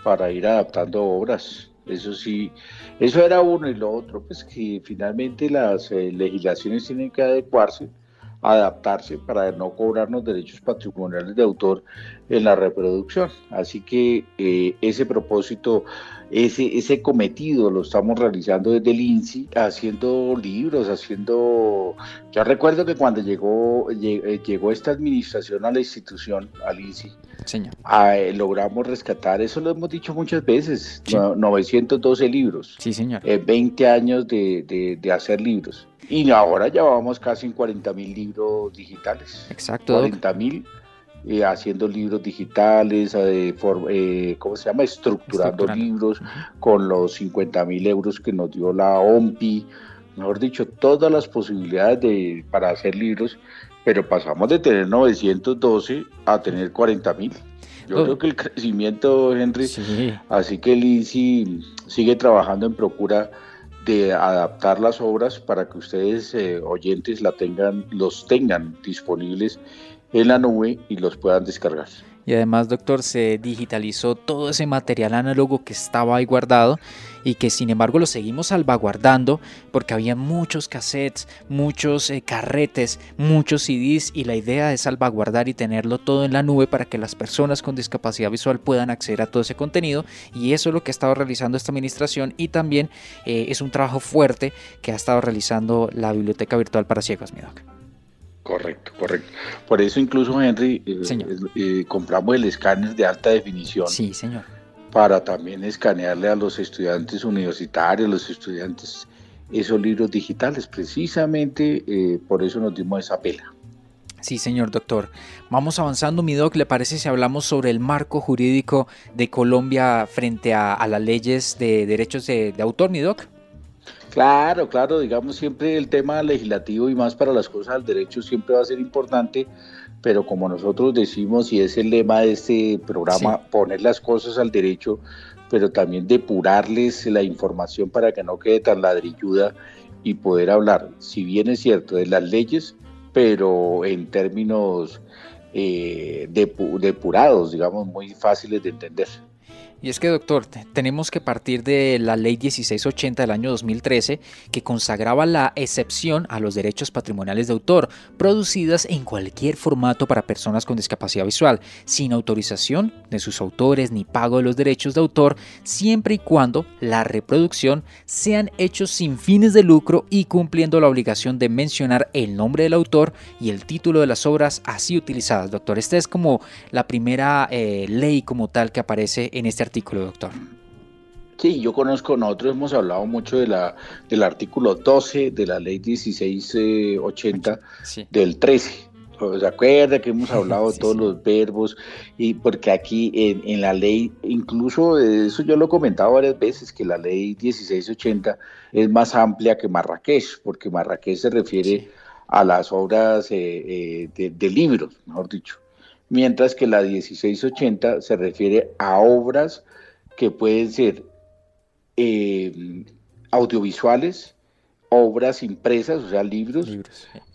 para ir adaptando obras. Eso sí, eso era uno y lo otro, pues que finalmente las eh, legislaciones tienen que adecuarse, adaptarse para no cobrarnos derechos patrimoniales de autor en la reproducción. Así que eh, ese propósito ese, ese cometido lo estamos realizando desde el INSI, haciendo libros, haciendo... Yo recuerdo que cuando llegó, eh, llegó esta administración a la institución, al INSI, Señor. Eh, logramos rescatar, eso lo hemos dicho muchas veces, 912 libros. Sí, señor. 20 eh, años de, de, hacer libros. Y ahora ya vamos casi en 40 mil libros digitales. Exacto. 40 mil eh, haciendo libros digitales, eh, eh, ¿cómo se llama? Estructurando, libros con los 50 mil euros que nos dio la OMPI, mejor dicho, todas las posibilidades de, para hacer libros, pero pasamos de tener 912 a tener 40 mil. Yo oh. creo que el crecimiento, Henry, así que el sigue trabajando en procura de adaptar las obras para que ustedes oyentes la tengan, los tengan disponibles en la nube y los puedan descargar. Y además, doctor, se digitalizó todo ese material análogo que estaba ahí guardado y que sin embargo lo seguimos salvaguardando porque había muchos cassettes, muchos eh, carretes, muchos CDs y la idea es salvaguardar y tenerlo todo en la nube para que las personas con discapacidad visual puedan acceder a todo ese contenido y eso es lo que ha estado realizando esta administración y también eh, es un trabajo fuerte que ha estado realizando la Biblioteca Virtual para Ciegos, mi doc. Correcto, correcto. Por eso incluso, Henry, eh, eh, compramos el escáner de alta definición. Sí, señor. Para también escanearle a los estudiantes universitarios, los estudiantes, esos libros digitales. Precisamente eh, por eso nos dimos esa pela. Sí, señor doctor. Vamos avanzando, mi doc. ¿Le parece si hablamos sobre el marco jurídico de Colombia frente a, las leyes de derechos de, de autor, mi doc? Claro, claro, digamos siempre el tema legislativo y más para las cosas del derecho siempre va a ser importante, pero como nosotros decimos y es el lema de este programa, poner las cosas al derecho, pero también depurarles la información para que no quede tan ladrilluda y poder hablar, si bien es cierto, de las leyes, pero en términos eh, depurados, digamos, muy fáciles de entender. Y es que, doctor, tenemos que partir de la ley 1680 del año 2013, que consagraba la excepción a los derechos patrimoniales de autor, producidas en cualquier formato para personas con discapacidad visual, sin autorización de sus autores ni pago de los derechos de autor, siempre y cuando la reproducción sean hechos sin fines de lucro y cumpliendo la obligación de mencionar el nombre del autor y el título de las obras así utilizadas, doctor. Esta es como la primera eh, ley como tal que aparece en este artículo artículo, doctor? Sí, yo conozco, nosotros hemos hablado mucho de la, del artículo 12 de la ley 1680 del 13. ¿Se acuerda que hemos hablado de <laughs> todos los verbos? Y porque aquí en, en, la ley, incluso eso yo lo he comentado varias veces, que la ley 1680 es más amplia que Marrakech, porque Marrakech se refiere a las obras eh, eh, de libros, mejor dicho mientras que la 1680 se refiere a obras que pueden ser eh, audiovisuales, obras impresas, o sea, libros,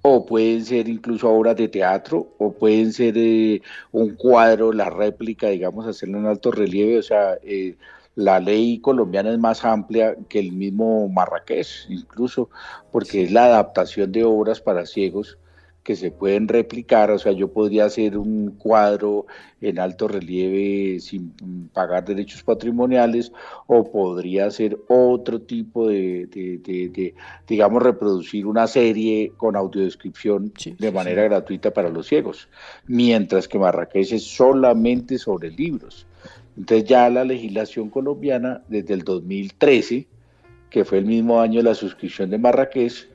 o pueden ser incluso obras de teatro, o pueden ser eh, un cuadro, la réplica, digamos, hacerlo en alto relieve, o sea, eh, la ley colombiana es más amplia que el mismo Marrakech, incluso, porque es la adaptación de obras para ciegos que se pueden replicar, o sea, yo podría hacer un cuadro en alto relieve sin pagar derechos patrimoniales o podría hacer otro tipo de, digamos, reproducir una serie con audiodescripción de manera gratuita para los ciegos, mientras que Marrakech es solamente sobre libros. Entonces ya la legislación colombiana desde el 2013, que fue el mismo año de la suscripción de Marrakech,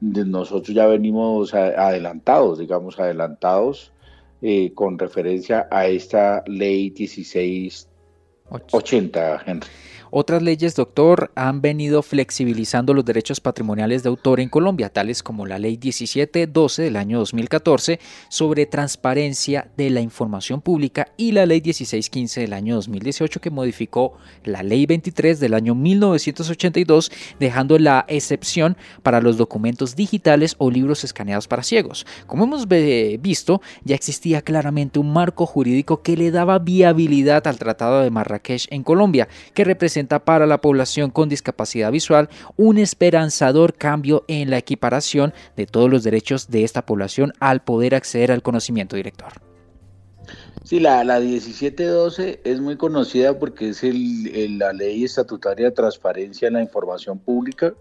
nosotros ya venimos adelantados, digamos, adelantados eh, con referencia a esta ley 1680, Henry. Otras leyes, doctor, han venido flexibilizando los derechos patrimoniales de autor en Colombia, tales como la Ley 1712 del año 2014 sobre transparencia de la información pública y la Ley 1615 del año 2018 que modificó la Ley 23 del año 1982, dejando la excepción para los documentos digitales o libros escaneados para ciegos. Como hemos visto, ya existía claramente un marco jurídico que le daba viabilidad al Tratado de Marrakech en Colombia, que representa para la población con discapacidad visual un esperanzador cambio en la equiparación de todos los derechos de esta población al poder acceder al conocimiento director. Sí, la, la 1712 es muy conocida porque es el, la ley estatutaria de transparencia en la información pública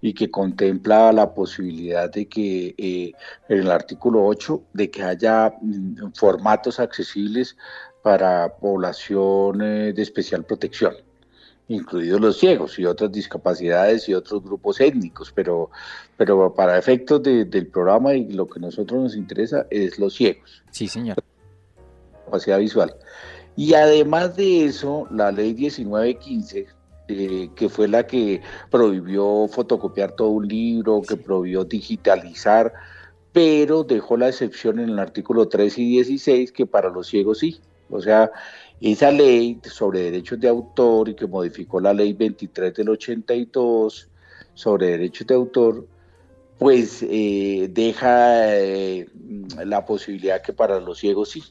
y que contempla la posibilidad de que eh, en el artículo 8 de que haya mm, formatos accesibles para población eh, de especial protección incluidos los ciegos y otras discapacidades y otros grupos étnicos, pero, pero para efectos del programa y lo que a nosotros nos interesa es los ciegos. Sí, señor. Capacidad visual. Y además de eso, la ley 1915, eh, que fue la que prohibió fotocopiar todo un libro, que prohibió digitalizar, pero dejó la excepción en el artículo 3 y 16 que para los ciegos sí. O sea, esa ley sobre derechos de autor y que modificó la ley 23 del 82 sobre derechos de autor, pues eh, deja eh, la posibilidad que para los ciegos sí.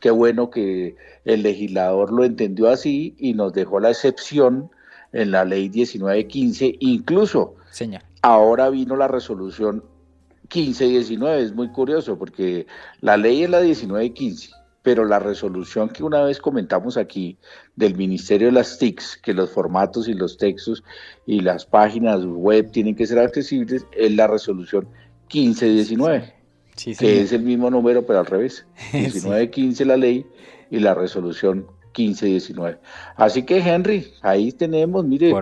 Qué bueno que el legislador lo entendió así y nos dejó la excepción en la ley 1915, incluso ahora vino la resolución 1519, es muy curioso porque la ley es la 1915 pero la resolución que una vez comentamos aquí del Ministerio de las TICs, que los formatos y los textos y las páginas web tienen que ser accesibles, es la resolución 1519, que es el mismo número, pero al revés. <laughs> 1915 la ley y la resolución 15-19. Así que Henry, ahí tenemos, mire,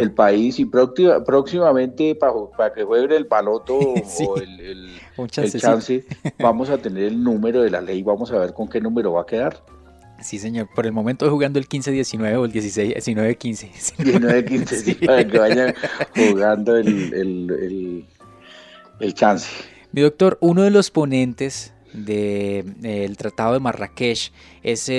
el país y próximamente para, que juegue el paloto <laughs> o el, chance, <laughs> vamos a tener el número de la ley, vamos a ver con qué número va a quedar. Sí, señor. Por el momento jugando el 15-19 o el 16-19-15. 19-15, <laughs> para que vayan jugando el, el chance. Mi doctor, uno de los ponentes del Tratado de Marrakech es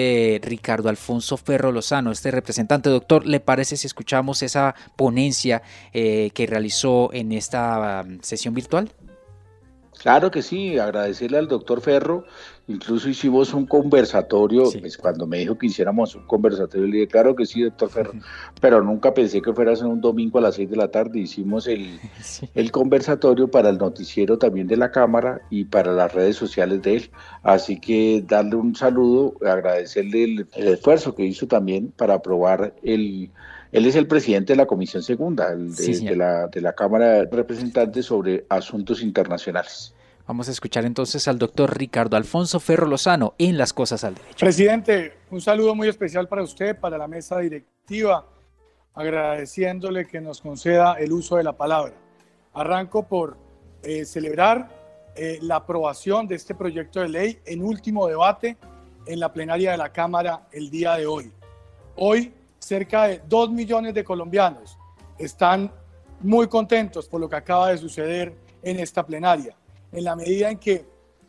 Ricardo Alfonso Ferro Lozano, este representante. Doctor, ¿le parece si escuchamos esa ponencia eh, que realizó en esta um, sesión virtual? Claro que sí, agradecerle al doctor Ferro Incluso hicimos un conversatorio, pues cuando me dijo que hiciéramos un conversatorio, le dije, claro que sí, doctor Ferro, <laughs> pero nunca pensé que fuera un domingo a las seis de la tarde. Hicimos el, <laughs> el conversatorio para el noticiero también de la Cámara y para las redes sociales de él. Así que darle un saludo, agradecerle el, esfuerzo que hizo también para aprobar el... Él es el presidente de la Comisión Segunda de, la, de la Cámara de Representantes sobre Asuntos Internacionales. Vamos a escuchar entonces al doctor Ricardo Alfonso Ferro Lozano en Las Cosas al Derecho. Presidente, un saludo muy especial para usted, para la mesa directiva, agradeciéndole que nos conceda el uso de la palabra. Arranco por eh, celebrar eh, la aprobación de este proyecto de ley en último debate en la plenaria de la Cámara el día de hoy. Hoy, cerca de dos millones de colombianos están muy contentos por lo que acaba de suceder en esta plenaria en la medida en que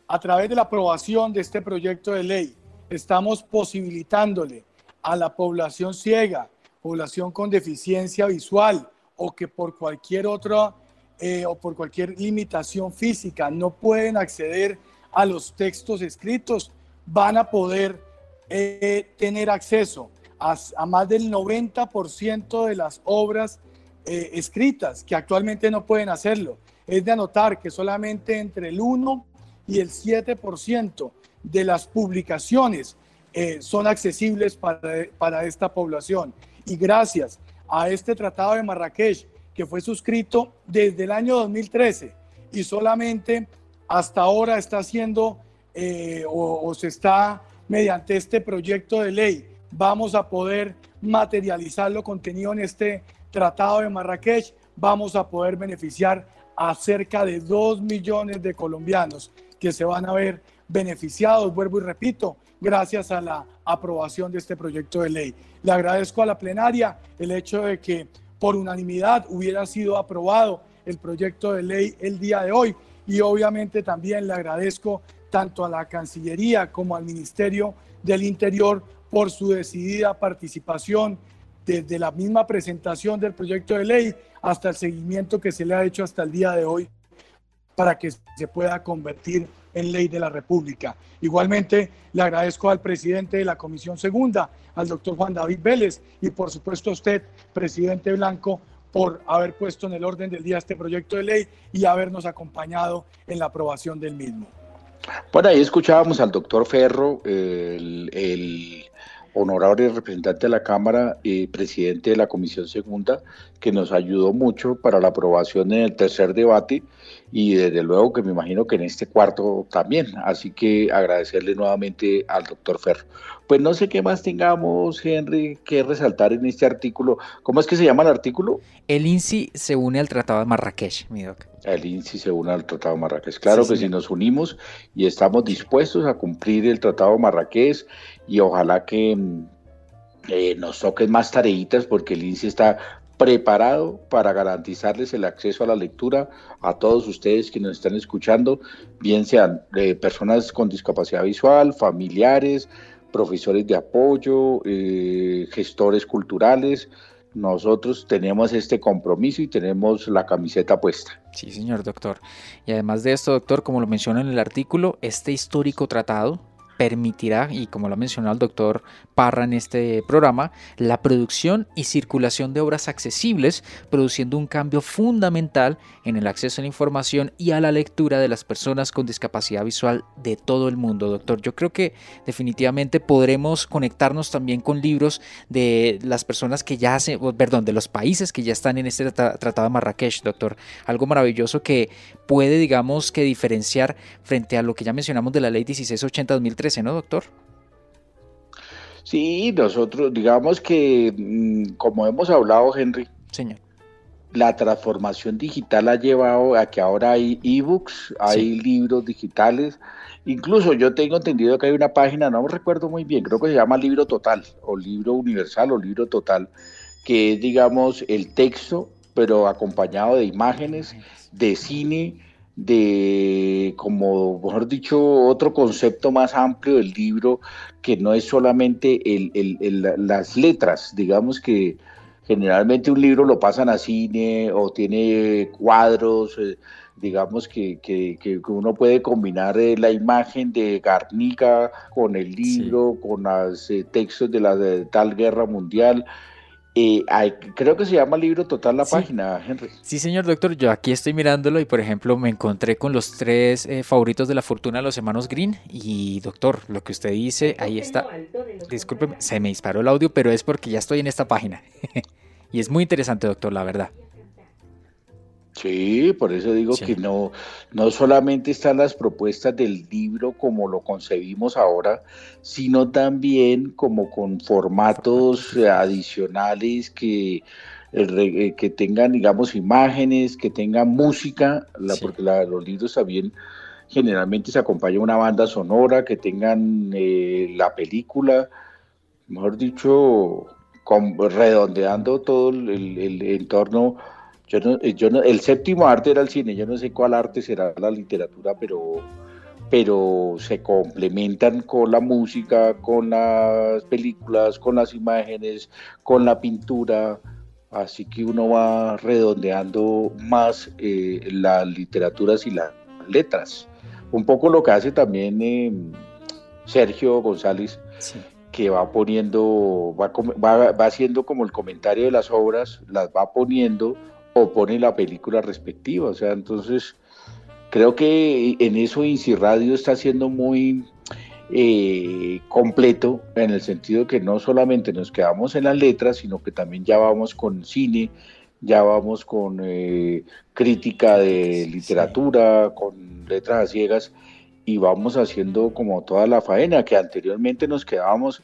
a través de la aprobación de este proyecto de ley estamos posibilitándole a la población ciega, población con deficiencia visual o que por cualquier otra eh, o por cualquier limitación física no pueden acceder a los textos escritos, van a poder eh, tener acceso a, más del 90% de las obras eh, escritas que actualmente no pueden hacerlo es de anotar que solamente entre el 1 y el 7% de las publicaciones eh, son accesibles para, para esta población. Y gracias a este Tratado de Marrakech, que fue suscrito desde el año 2013 y solamente hasta ahora está siendo eh, o, se está mediante este proyecto de ley, vamos a poder materializar lo contenido en este Tratado de Marrakech, vamos a poder beneficiar a cerca de 2 millones de colombianos que se van a ver beneficiados, vuelvo y repito, gracias a la aprobación de este proyecto de ley. Le agradezco a la plenaria el hecho de que por unanimidad hubiera sido aprobado el proyecto de ley el día de hoy y obviamente también le agradezco tanto a la Cancillería como al Ministerio del Interior por su decidida participación desde la misma presentación del proyecto de ley hasta el seguimiento que se le ha hecho hasta el día de hoy para que se pueda convertir en ley de la República. Igualmente, le agradezco al presidente de la Comisión Segunda, al doctor Juan David Vélez, y por supuesto a usted, presidente Blanco, por haber puesto en el orden del día este proyecto de ley y habernos acompañado en la aprobación del mismo. Bueno, ahí escuchábamos al doctor Ferro, el, honorable representante de la Cámara y presidente de la Comisión Segunda, que nos ayudó mucho para la aprobación en el tercer debate y desde luego que me imagino que en este cuarto también. Así que agradecerle nuevamente al doctor Ferro. Pues no sé qué más tengamos, Henry, que resaltar en este artículo. ¿Cómo es que se llama el artículo? El INSI se une al Tratado de Marrakech, mi doc. El INSI se une al Tratado de Marrakech. Claro que si nos unimos y estamos dispuestos a cumplir el Tratado de Marrakech y ojalá que mm, eh, nos toquen más tareitas porque el INSI está preparado para garantizarles el acceso a la lectura a todos ustedes que nos están escuchando, bien sean eh, personas con discapacidad visual, familiares, profesores de apoyo, eh, gestores culturales. Nosotros tenemos este compromiso y tenemos la camiseta puesta. Sí, señor doctor. Y además de esto, doctor, como lo menciona en el artículo, este histórico tratado permitirá, y como lo ha mencionado el doctor Parra en este programa, la producción y circulación de obras accesibles, produciendo un cambio fundamental en el acceso a la información y a la lectura de las personas con discapacidad visual de todo el mundo, doctor. Yo creo que definitivamente podremos conectarnos también con libros de las personas que ya hacen, perdón, de los países que ya están en este tratado de Marrakech, doctor. Algo maravilloso que puede, digamos, que diferenciar frente a lo que ya mencionamos de la ley 1680-2013 ¿no, doctor? Sí, nosotros, digamos que, mm, como hemos hablado, Henry, Señor. la transformación digital ha llevado a que ahora hay ebooks, hay libros digitales. Incluso yo tengo entendido que hay una página, no me recuerdo muy bien, creo que se llama Libro Total, o Libro Universal, o Libro Total, que es, digamos, el texto, pero acompañado de imágenes, de cine, de, como mejor dicho, otro concepto más amplio del libro, que no es solamente las letras, digamos que generalmente un libro lo pasan a cine o tiene cuadros, eh, digamos que, uno puede combinar eh, la imagen de Garnica con el libro, con los eh, textos de la de tal guerra mundial, creo que se llama Libro Total la página, Henry. Sí, señor doctor, yo aquí estoy mirándolo y por ejemplo me encontré con los tres eh, favoritos de la fortuna de los hermanos Green y doctor, lo que usted dice, ahí está. Discúlpeme, se me disparó el audio, pero es porque ya estoy en esta página. <laughs> y es muy interesante, doctor, la verdad. Sí, por eso digo que no, no solamente están las propuestas del libro como lo concebimos ahora, sino también como con formatos adicionales que, eh, que tengan, digamos, imágenes, que tengan música, la, porque los libros también generalmente se acompaña una banda sonora, que tengan eh, la película, mejor dicho, redondeando todo el entorno yo no, eh, yo no, el séptimo arte era el cine, yo no sé cuál arte será la literatura, pero, pero se complementan con la música, con las películas, con las imágenes, con la pintura, así que uno va redondeando más eh, las literaturas y las letras. Un poco lo que hace también eh, Sergio González, que va poniendo, va, va, va haciendo como el comentario de las obras, las va poniendo o pone la película respectiva. O sea, entonces creo que en eso INSI Radio está siendo muy eh, completo en el sentido que no solamente nos quedamos en las letras, sino que también ya vamos con cine, ya vamos con eh, crítica de literatura, con letras a ciegas y vamos haciendo como toda la faena que anteriormente nos quedábamos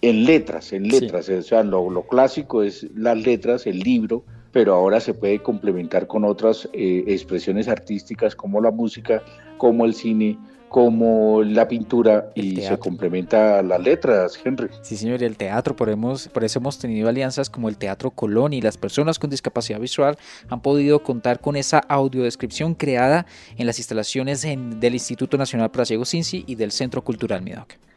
en letras, en letras, o sea, lo, lo, clásico es las letras, el libro, pero ahora se puede complementar con otras eh, expresiones artísticas como la música, como el cine, como la pintura y se complementa las letras, Henry. Sí, señor, y el teatro, por, hemos, por eso hemos tenido alianzas como el Teatro Colón y las personas con discapacidad visual han podido contar con esa audiodescripción creada en las instalaciones del Instituto Nacional para Ciegos INSI y del Centro Cultural Midoc.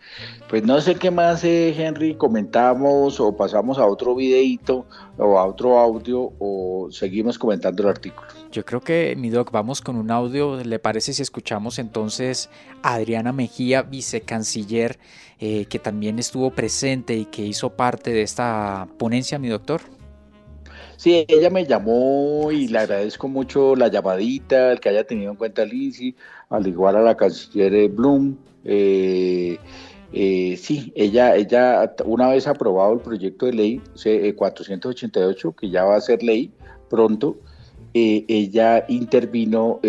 Pues no sé qué más, eh, Henry, comentamos o pasamos a otro videito o a otro audio o seguimos comentando el artículo. Yo creo que, mi doc, vamos con un audio. ¿Le parece si escuchamos entonces a Adriana Mejía, vicecanciller, eh, que también estuvo presente y que hizo parte de esta ponencia, mi doctor? Sí, ella me llamó y le agradezco mucho la llamadita, el que haya tenido en cuenta a Lizzie, al igual a la canciller Bloom. Eh, eh, sí, ella, ella una vez aprobado el proyecto de ley 488, eh, que ya va a ser ley pronto, eh, ella intervino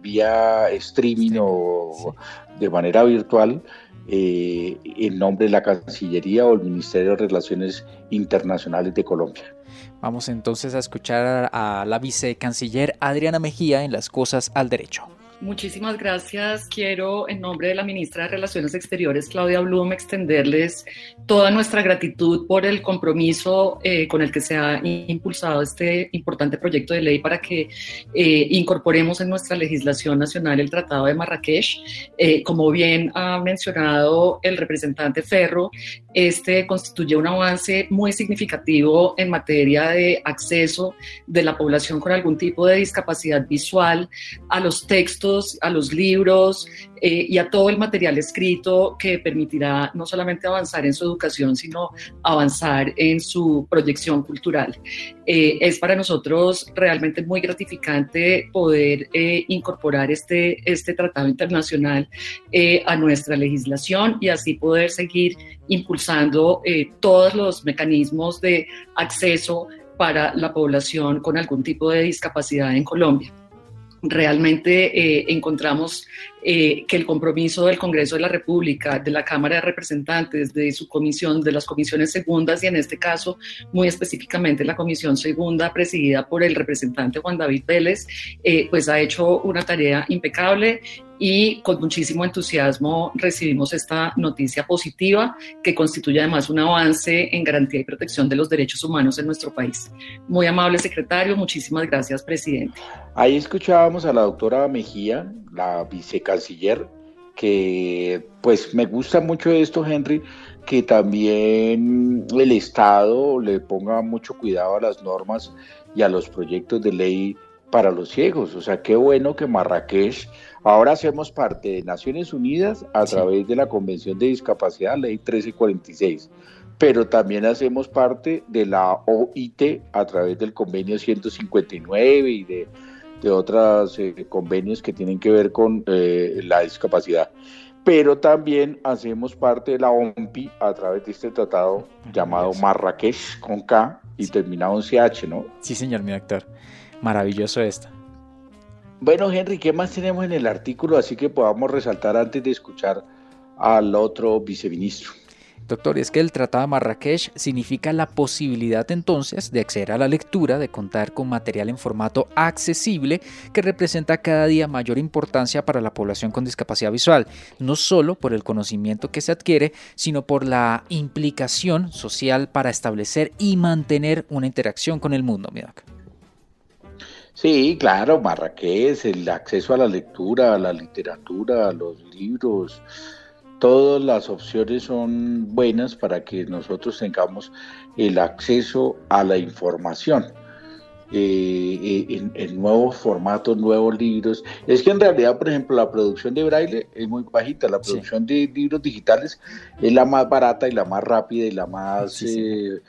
vía streaming o de manera virtual en nombre de la Cancillería o el Ministerio de Relaciones Internacionales de Colombia. Vamos entonces a escuchar a la vicecanciller Adriana Mejía en Las Cosas al Derecho. Muchísimas gracias. Quiero, en nombre de la ministra de Relaciones Exteriores, Claudia Blum, extenderles toda nuestra gratitud por el compromiso eh, con el que se ha impulsado este importante proyecto de ley para que eh, incorporemos en nuestra legislación nacional el Tratado de Marrakech. Eh, como bien ha mencionado el representante Ferro, este constituye un avance muy significativo en materia de acceso de la población con algún tipo de discapacidad visual a los textos a los libros eh, y a todo el material escrito que permitirá no solamente avanzar en su educación, sino avanzar en su proyección cultural. Eh, es para nosotros realmente muy gratificante poder eh, incorporar este, este tratado internacional a nuestra legislación y así poder seguir impulsando todos los mecanismos de acceso para la población con algún tipo de discapacidad en Colombia realmente eh, encontramos eh, que el compromiso del Congreso de la República, de la Cámara de Representantes, de su comisión, de las comisiones segundas y en este caso muy específicamente la comisión segunda presidida por el representante Juan David Vélez, eh, pues ha hecho una tarea impecable y con muchísimo entusiasmo recibimos esta noticia positiva que constituye además un avance en garantía y protección de los derechos humanos en nuestro país. Muy amable secretario, muchísimas gracias, presidente. Ahí escuchábamos a la doctora Mejía, la vicecanciller, que pues me gusta mucho esto, Henry, que también el Estado le ponga mucho cuidado a las normas y a los proyectos de ley para los ciegos. O sea, qué bueno que Marrakech Ahora hacemos parte de Naciones Unidas a través de la Convención de Discapacidad, Ley 1346, pero también hacemos parte de la OIT a través del Convenio 159 y de, otros eh, convenios que tienen que ver con eh, la discapacidad. Pero también hacemos parte de la OMPI a través de este tratado llamado Marrakech con K y terminado en CH, ¿no? Sí, señor, mi doctor. Maravilloso esto. Bueno, Henry, ¿qué más tenemos en el artículo? Así que podamos resaltar antes de escuchar al otro viceministro. Doctor, es que el Tratado de Marrakech significa la posibilidad entonces de acceder a la lectura, de contar con material en formato accesible que representa cada día mayor importancia para la población con discapacidad visual, no solo por el conocimiento que se adquiere, sino por la implicación social para establecer y mantener una interacción con el mundo, mi Sí, claro, Marrakech, el acceso a la lectura, a la literatura, a los libros, todas las opciones son buenas para que nosotros tengamos el acceso a la información. Eh, eh, en, nuevos formatos, nuevos libros. Es que en realidad, por ejemplo, la producción de braille es muy bajita, la producción de libros digitales es la más barata y la más rápida y la más eh,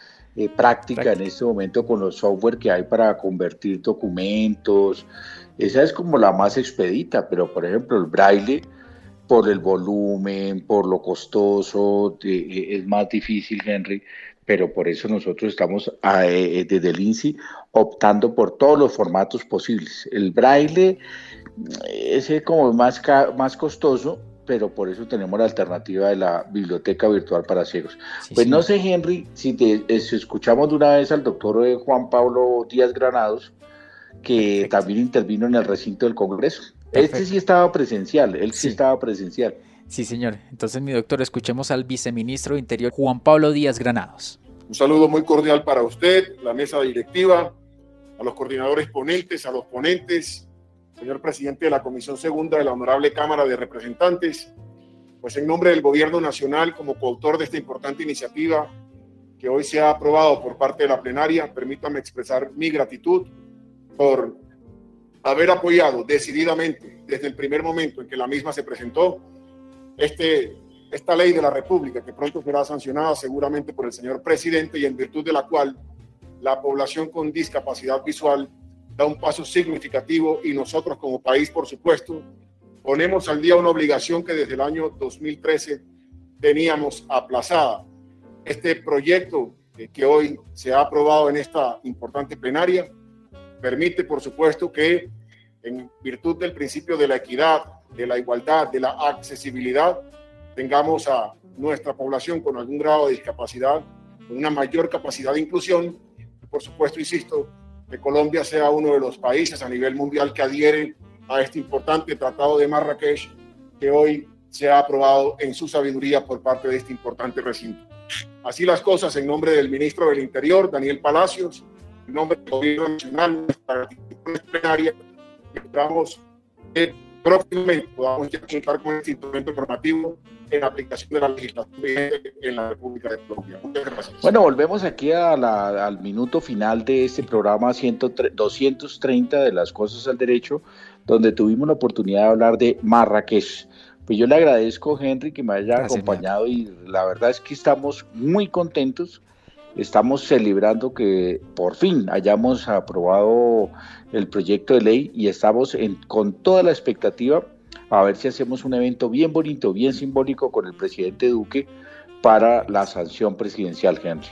práctica en este momento con los software que hay para convertir documentos. Esa es como la más expedita, pero por ejemplo el braille, por el volumen, por lo costoso, es más difícil, Henry, pero por eso nosotros estamos desde el INSI optando por todos los formatos posibles. El braille ese como más, más costoso, pero por eso tenemos la alternativa de la biblioteca virtual para ciegos. pues no sé, Henry, si, te, eh, escuchamos de una vez al doctor eh, Juan Pablo Díaz Granados, que también intervino en el recinto del Congreso. Este sí estaba presencial, él sí. estaba presencial. Sí, señor. Entonces, mi doctor, escuchemos al viceministro de Interior, Juan Pablo Díaz Granados. Un saludo muy cordial para usted, la mesa directiva, a los coordinadores ponentes, a los ponentes, señor presidente de la Comisión Segunda de la Honorable Cámara de Representantes, pues en nombre del Gobierno Nacional, como coautor de esta importante iniciativa que hoy se ha aprobado por parte de la plenaria, permítame expresar mi gratitud por haber apoyado decididamente desde el primer momento en que la misma se presentó este, esta ley de la República, que pronto será sancionada seguramente por el señor presidente y en virtud de la cual la población con discapacidad visual da un paso significativo y nosotros como país, por supuesto, ponemos al día una obligación que desde el año 2013 teníamos aplazada. Este proyecto que hoy se ha aprobado en esta importante plenaria permite, por supuesto, que en virtud del principio de la equidad, de la igualdad, de la accesibilidad, tengamos a nuestra población con algún grado de discapacidad, con una mayor capacidad de inclusión. Por supuesto, insisto, que Colombia sea uno de los países a nivel mundial que adhieren a este importante Tratado de Marrakech que hoy se ha aprobado en su sabiduría por parte de este importante recinto. Así las cosas, en nombre del ministro del Interior, Daniel Palacios, en nombre del Gobierno Nacional, nuestra plenaria, esperamos que próximamente podamos ya contar con este instrumento normativo en aplicación de la legislación en la República de Colombia. Muchas gracias. Bueno, volvemos aquí al minuto final de este programa 230 de las cosas al derecho, donde tuvimos la oportunidad de hablar de Marrakech. Pues yo le agradezco, Henry, que me haya acompañado y la verdad es que estamos muy contentos. Estamos celebrando que por fin hayamos aprobado el proyecto de ley y estamos con toda la expectativa a ver si hacemos un evento bien bonito, bien simbólico con el presidente Duque para la sanción presidencial, Henry.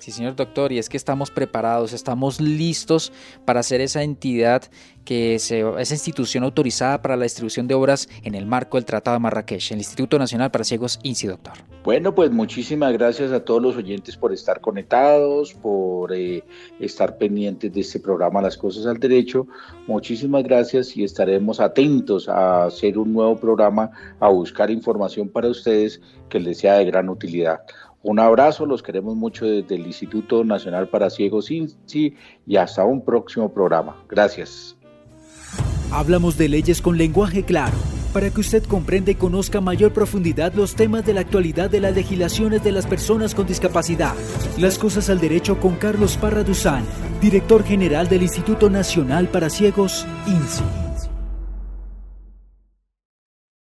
Sí, señor doctor, y es que estamos preparados, estamos listos para ser esa entidad que esa institución autorizada para la distribución de obras en el marco del Tratado de Marrakech, el Instituto Nacional para Ciegos INSI, doctor. Bueno, pues muchísimas gracias a todos los oyentes por estar conectados, por eh, estar pendientes de este programa Las Cosas al Derecho. Muchísimas gracias y estaremos atentos a hacer un nuevo programa, a buscar información para ustedes que les sea de gran utilidad. Un abrazo, los queremos mucho desde el Instituto Nacional para Ciegos INSI y hasta un próximo programa. Gracias. Hablamos de leyes con lenguaje claro, para que usted comprenda y conozca mayor profundidad los temas de la actualidad de las legislaciones de las personas con discapacidad. Las cosas al derecho con Carlos Parra Duzán, director general del Instituto Nacional para Ciegos INSI.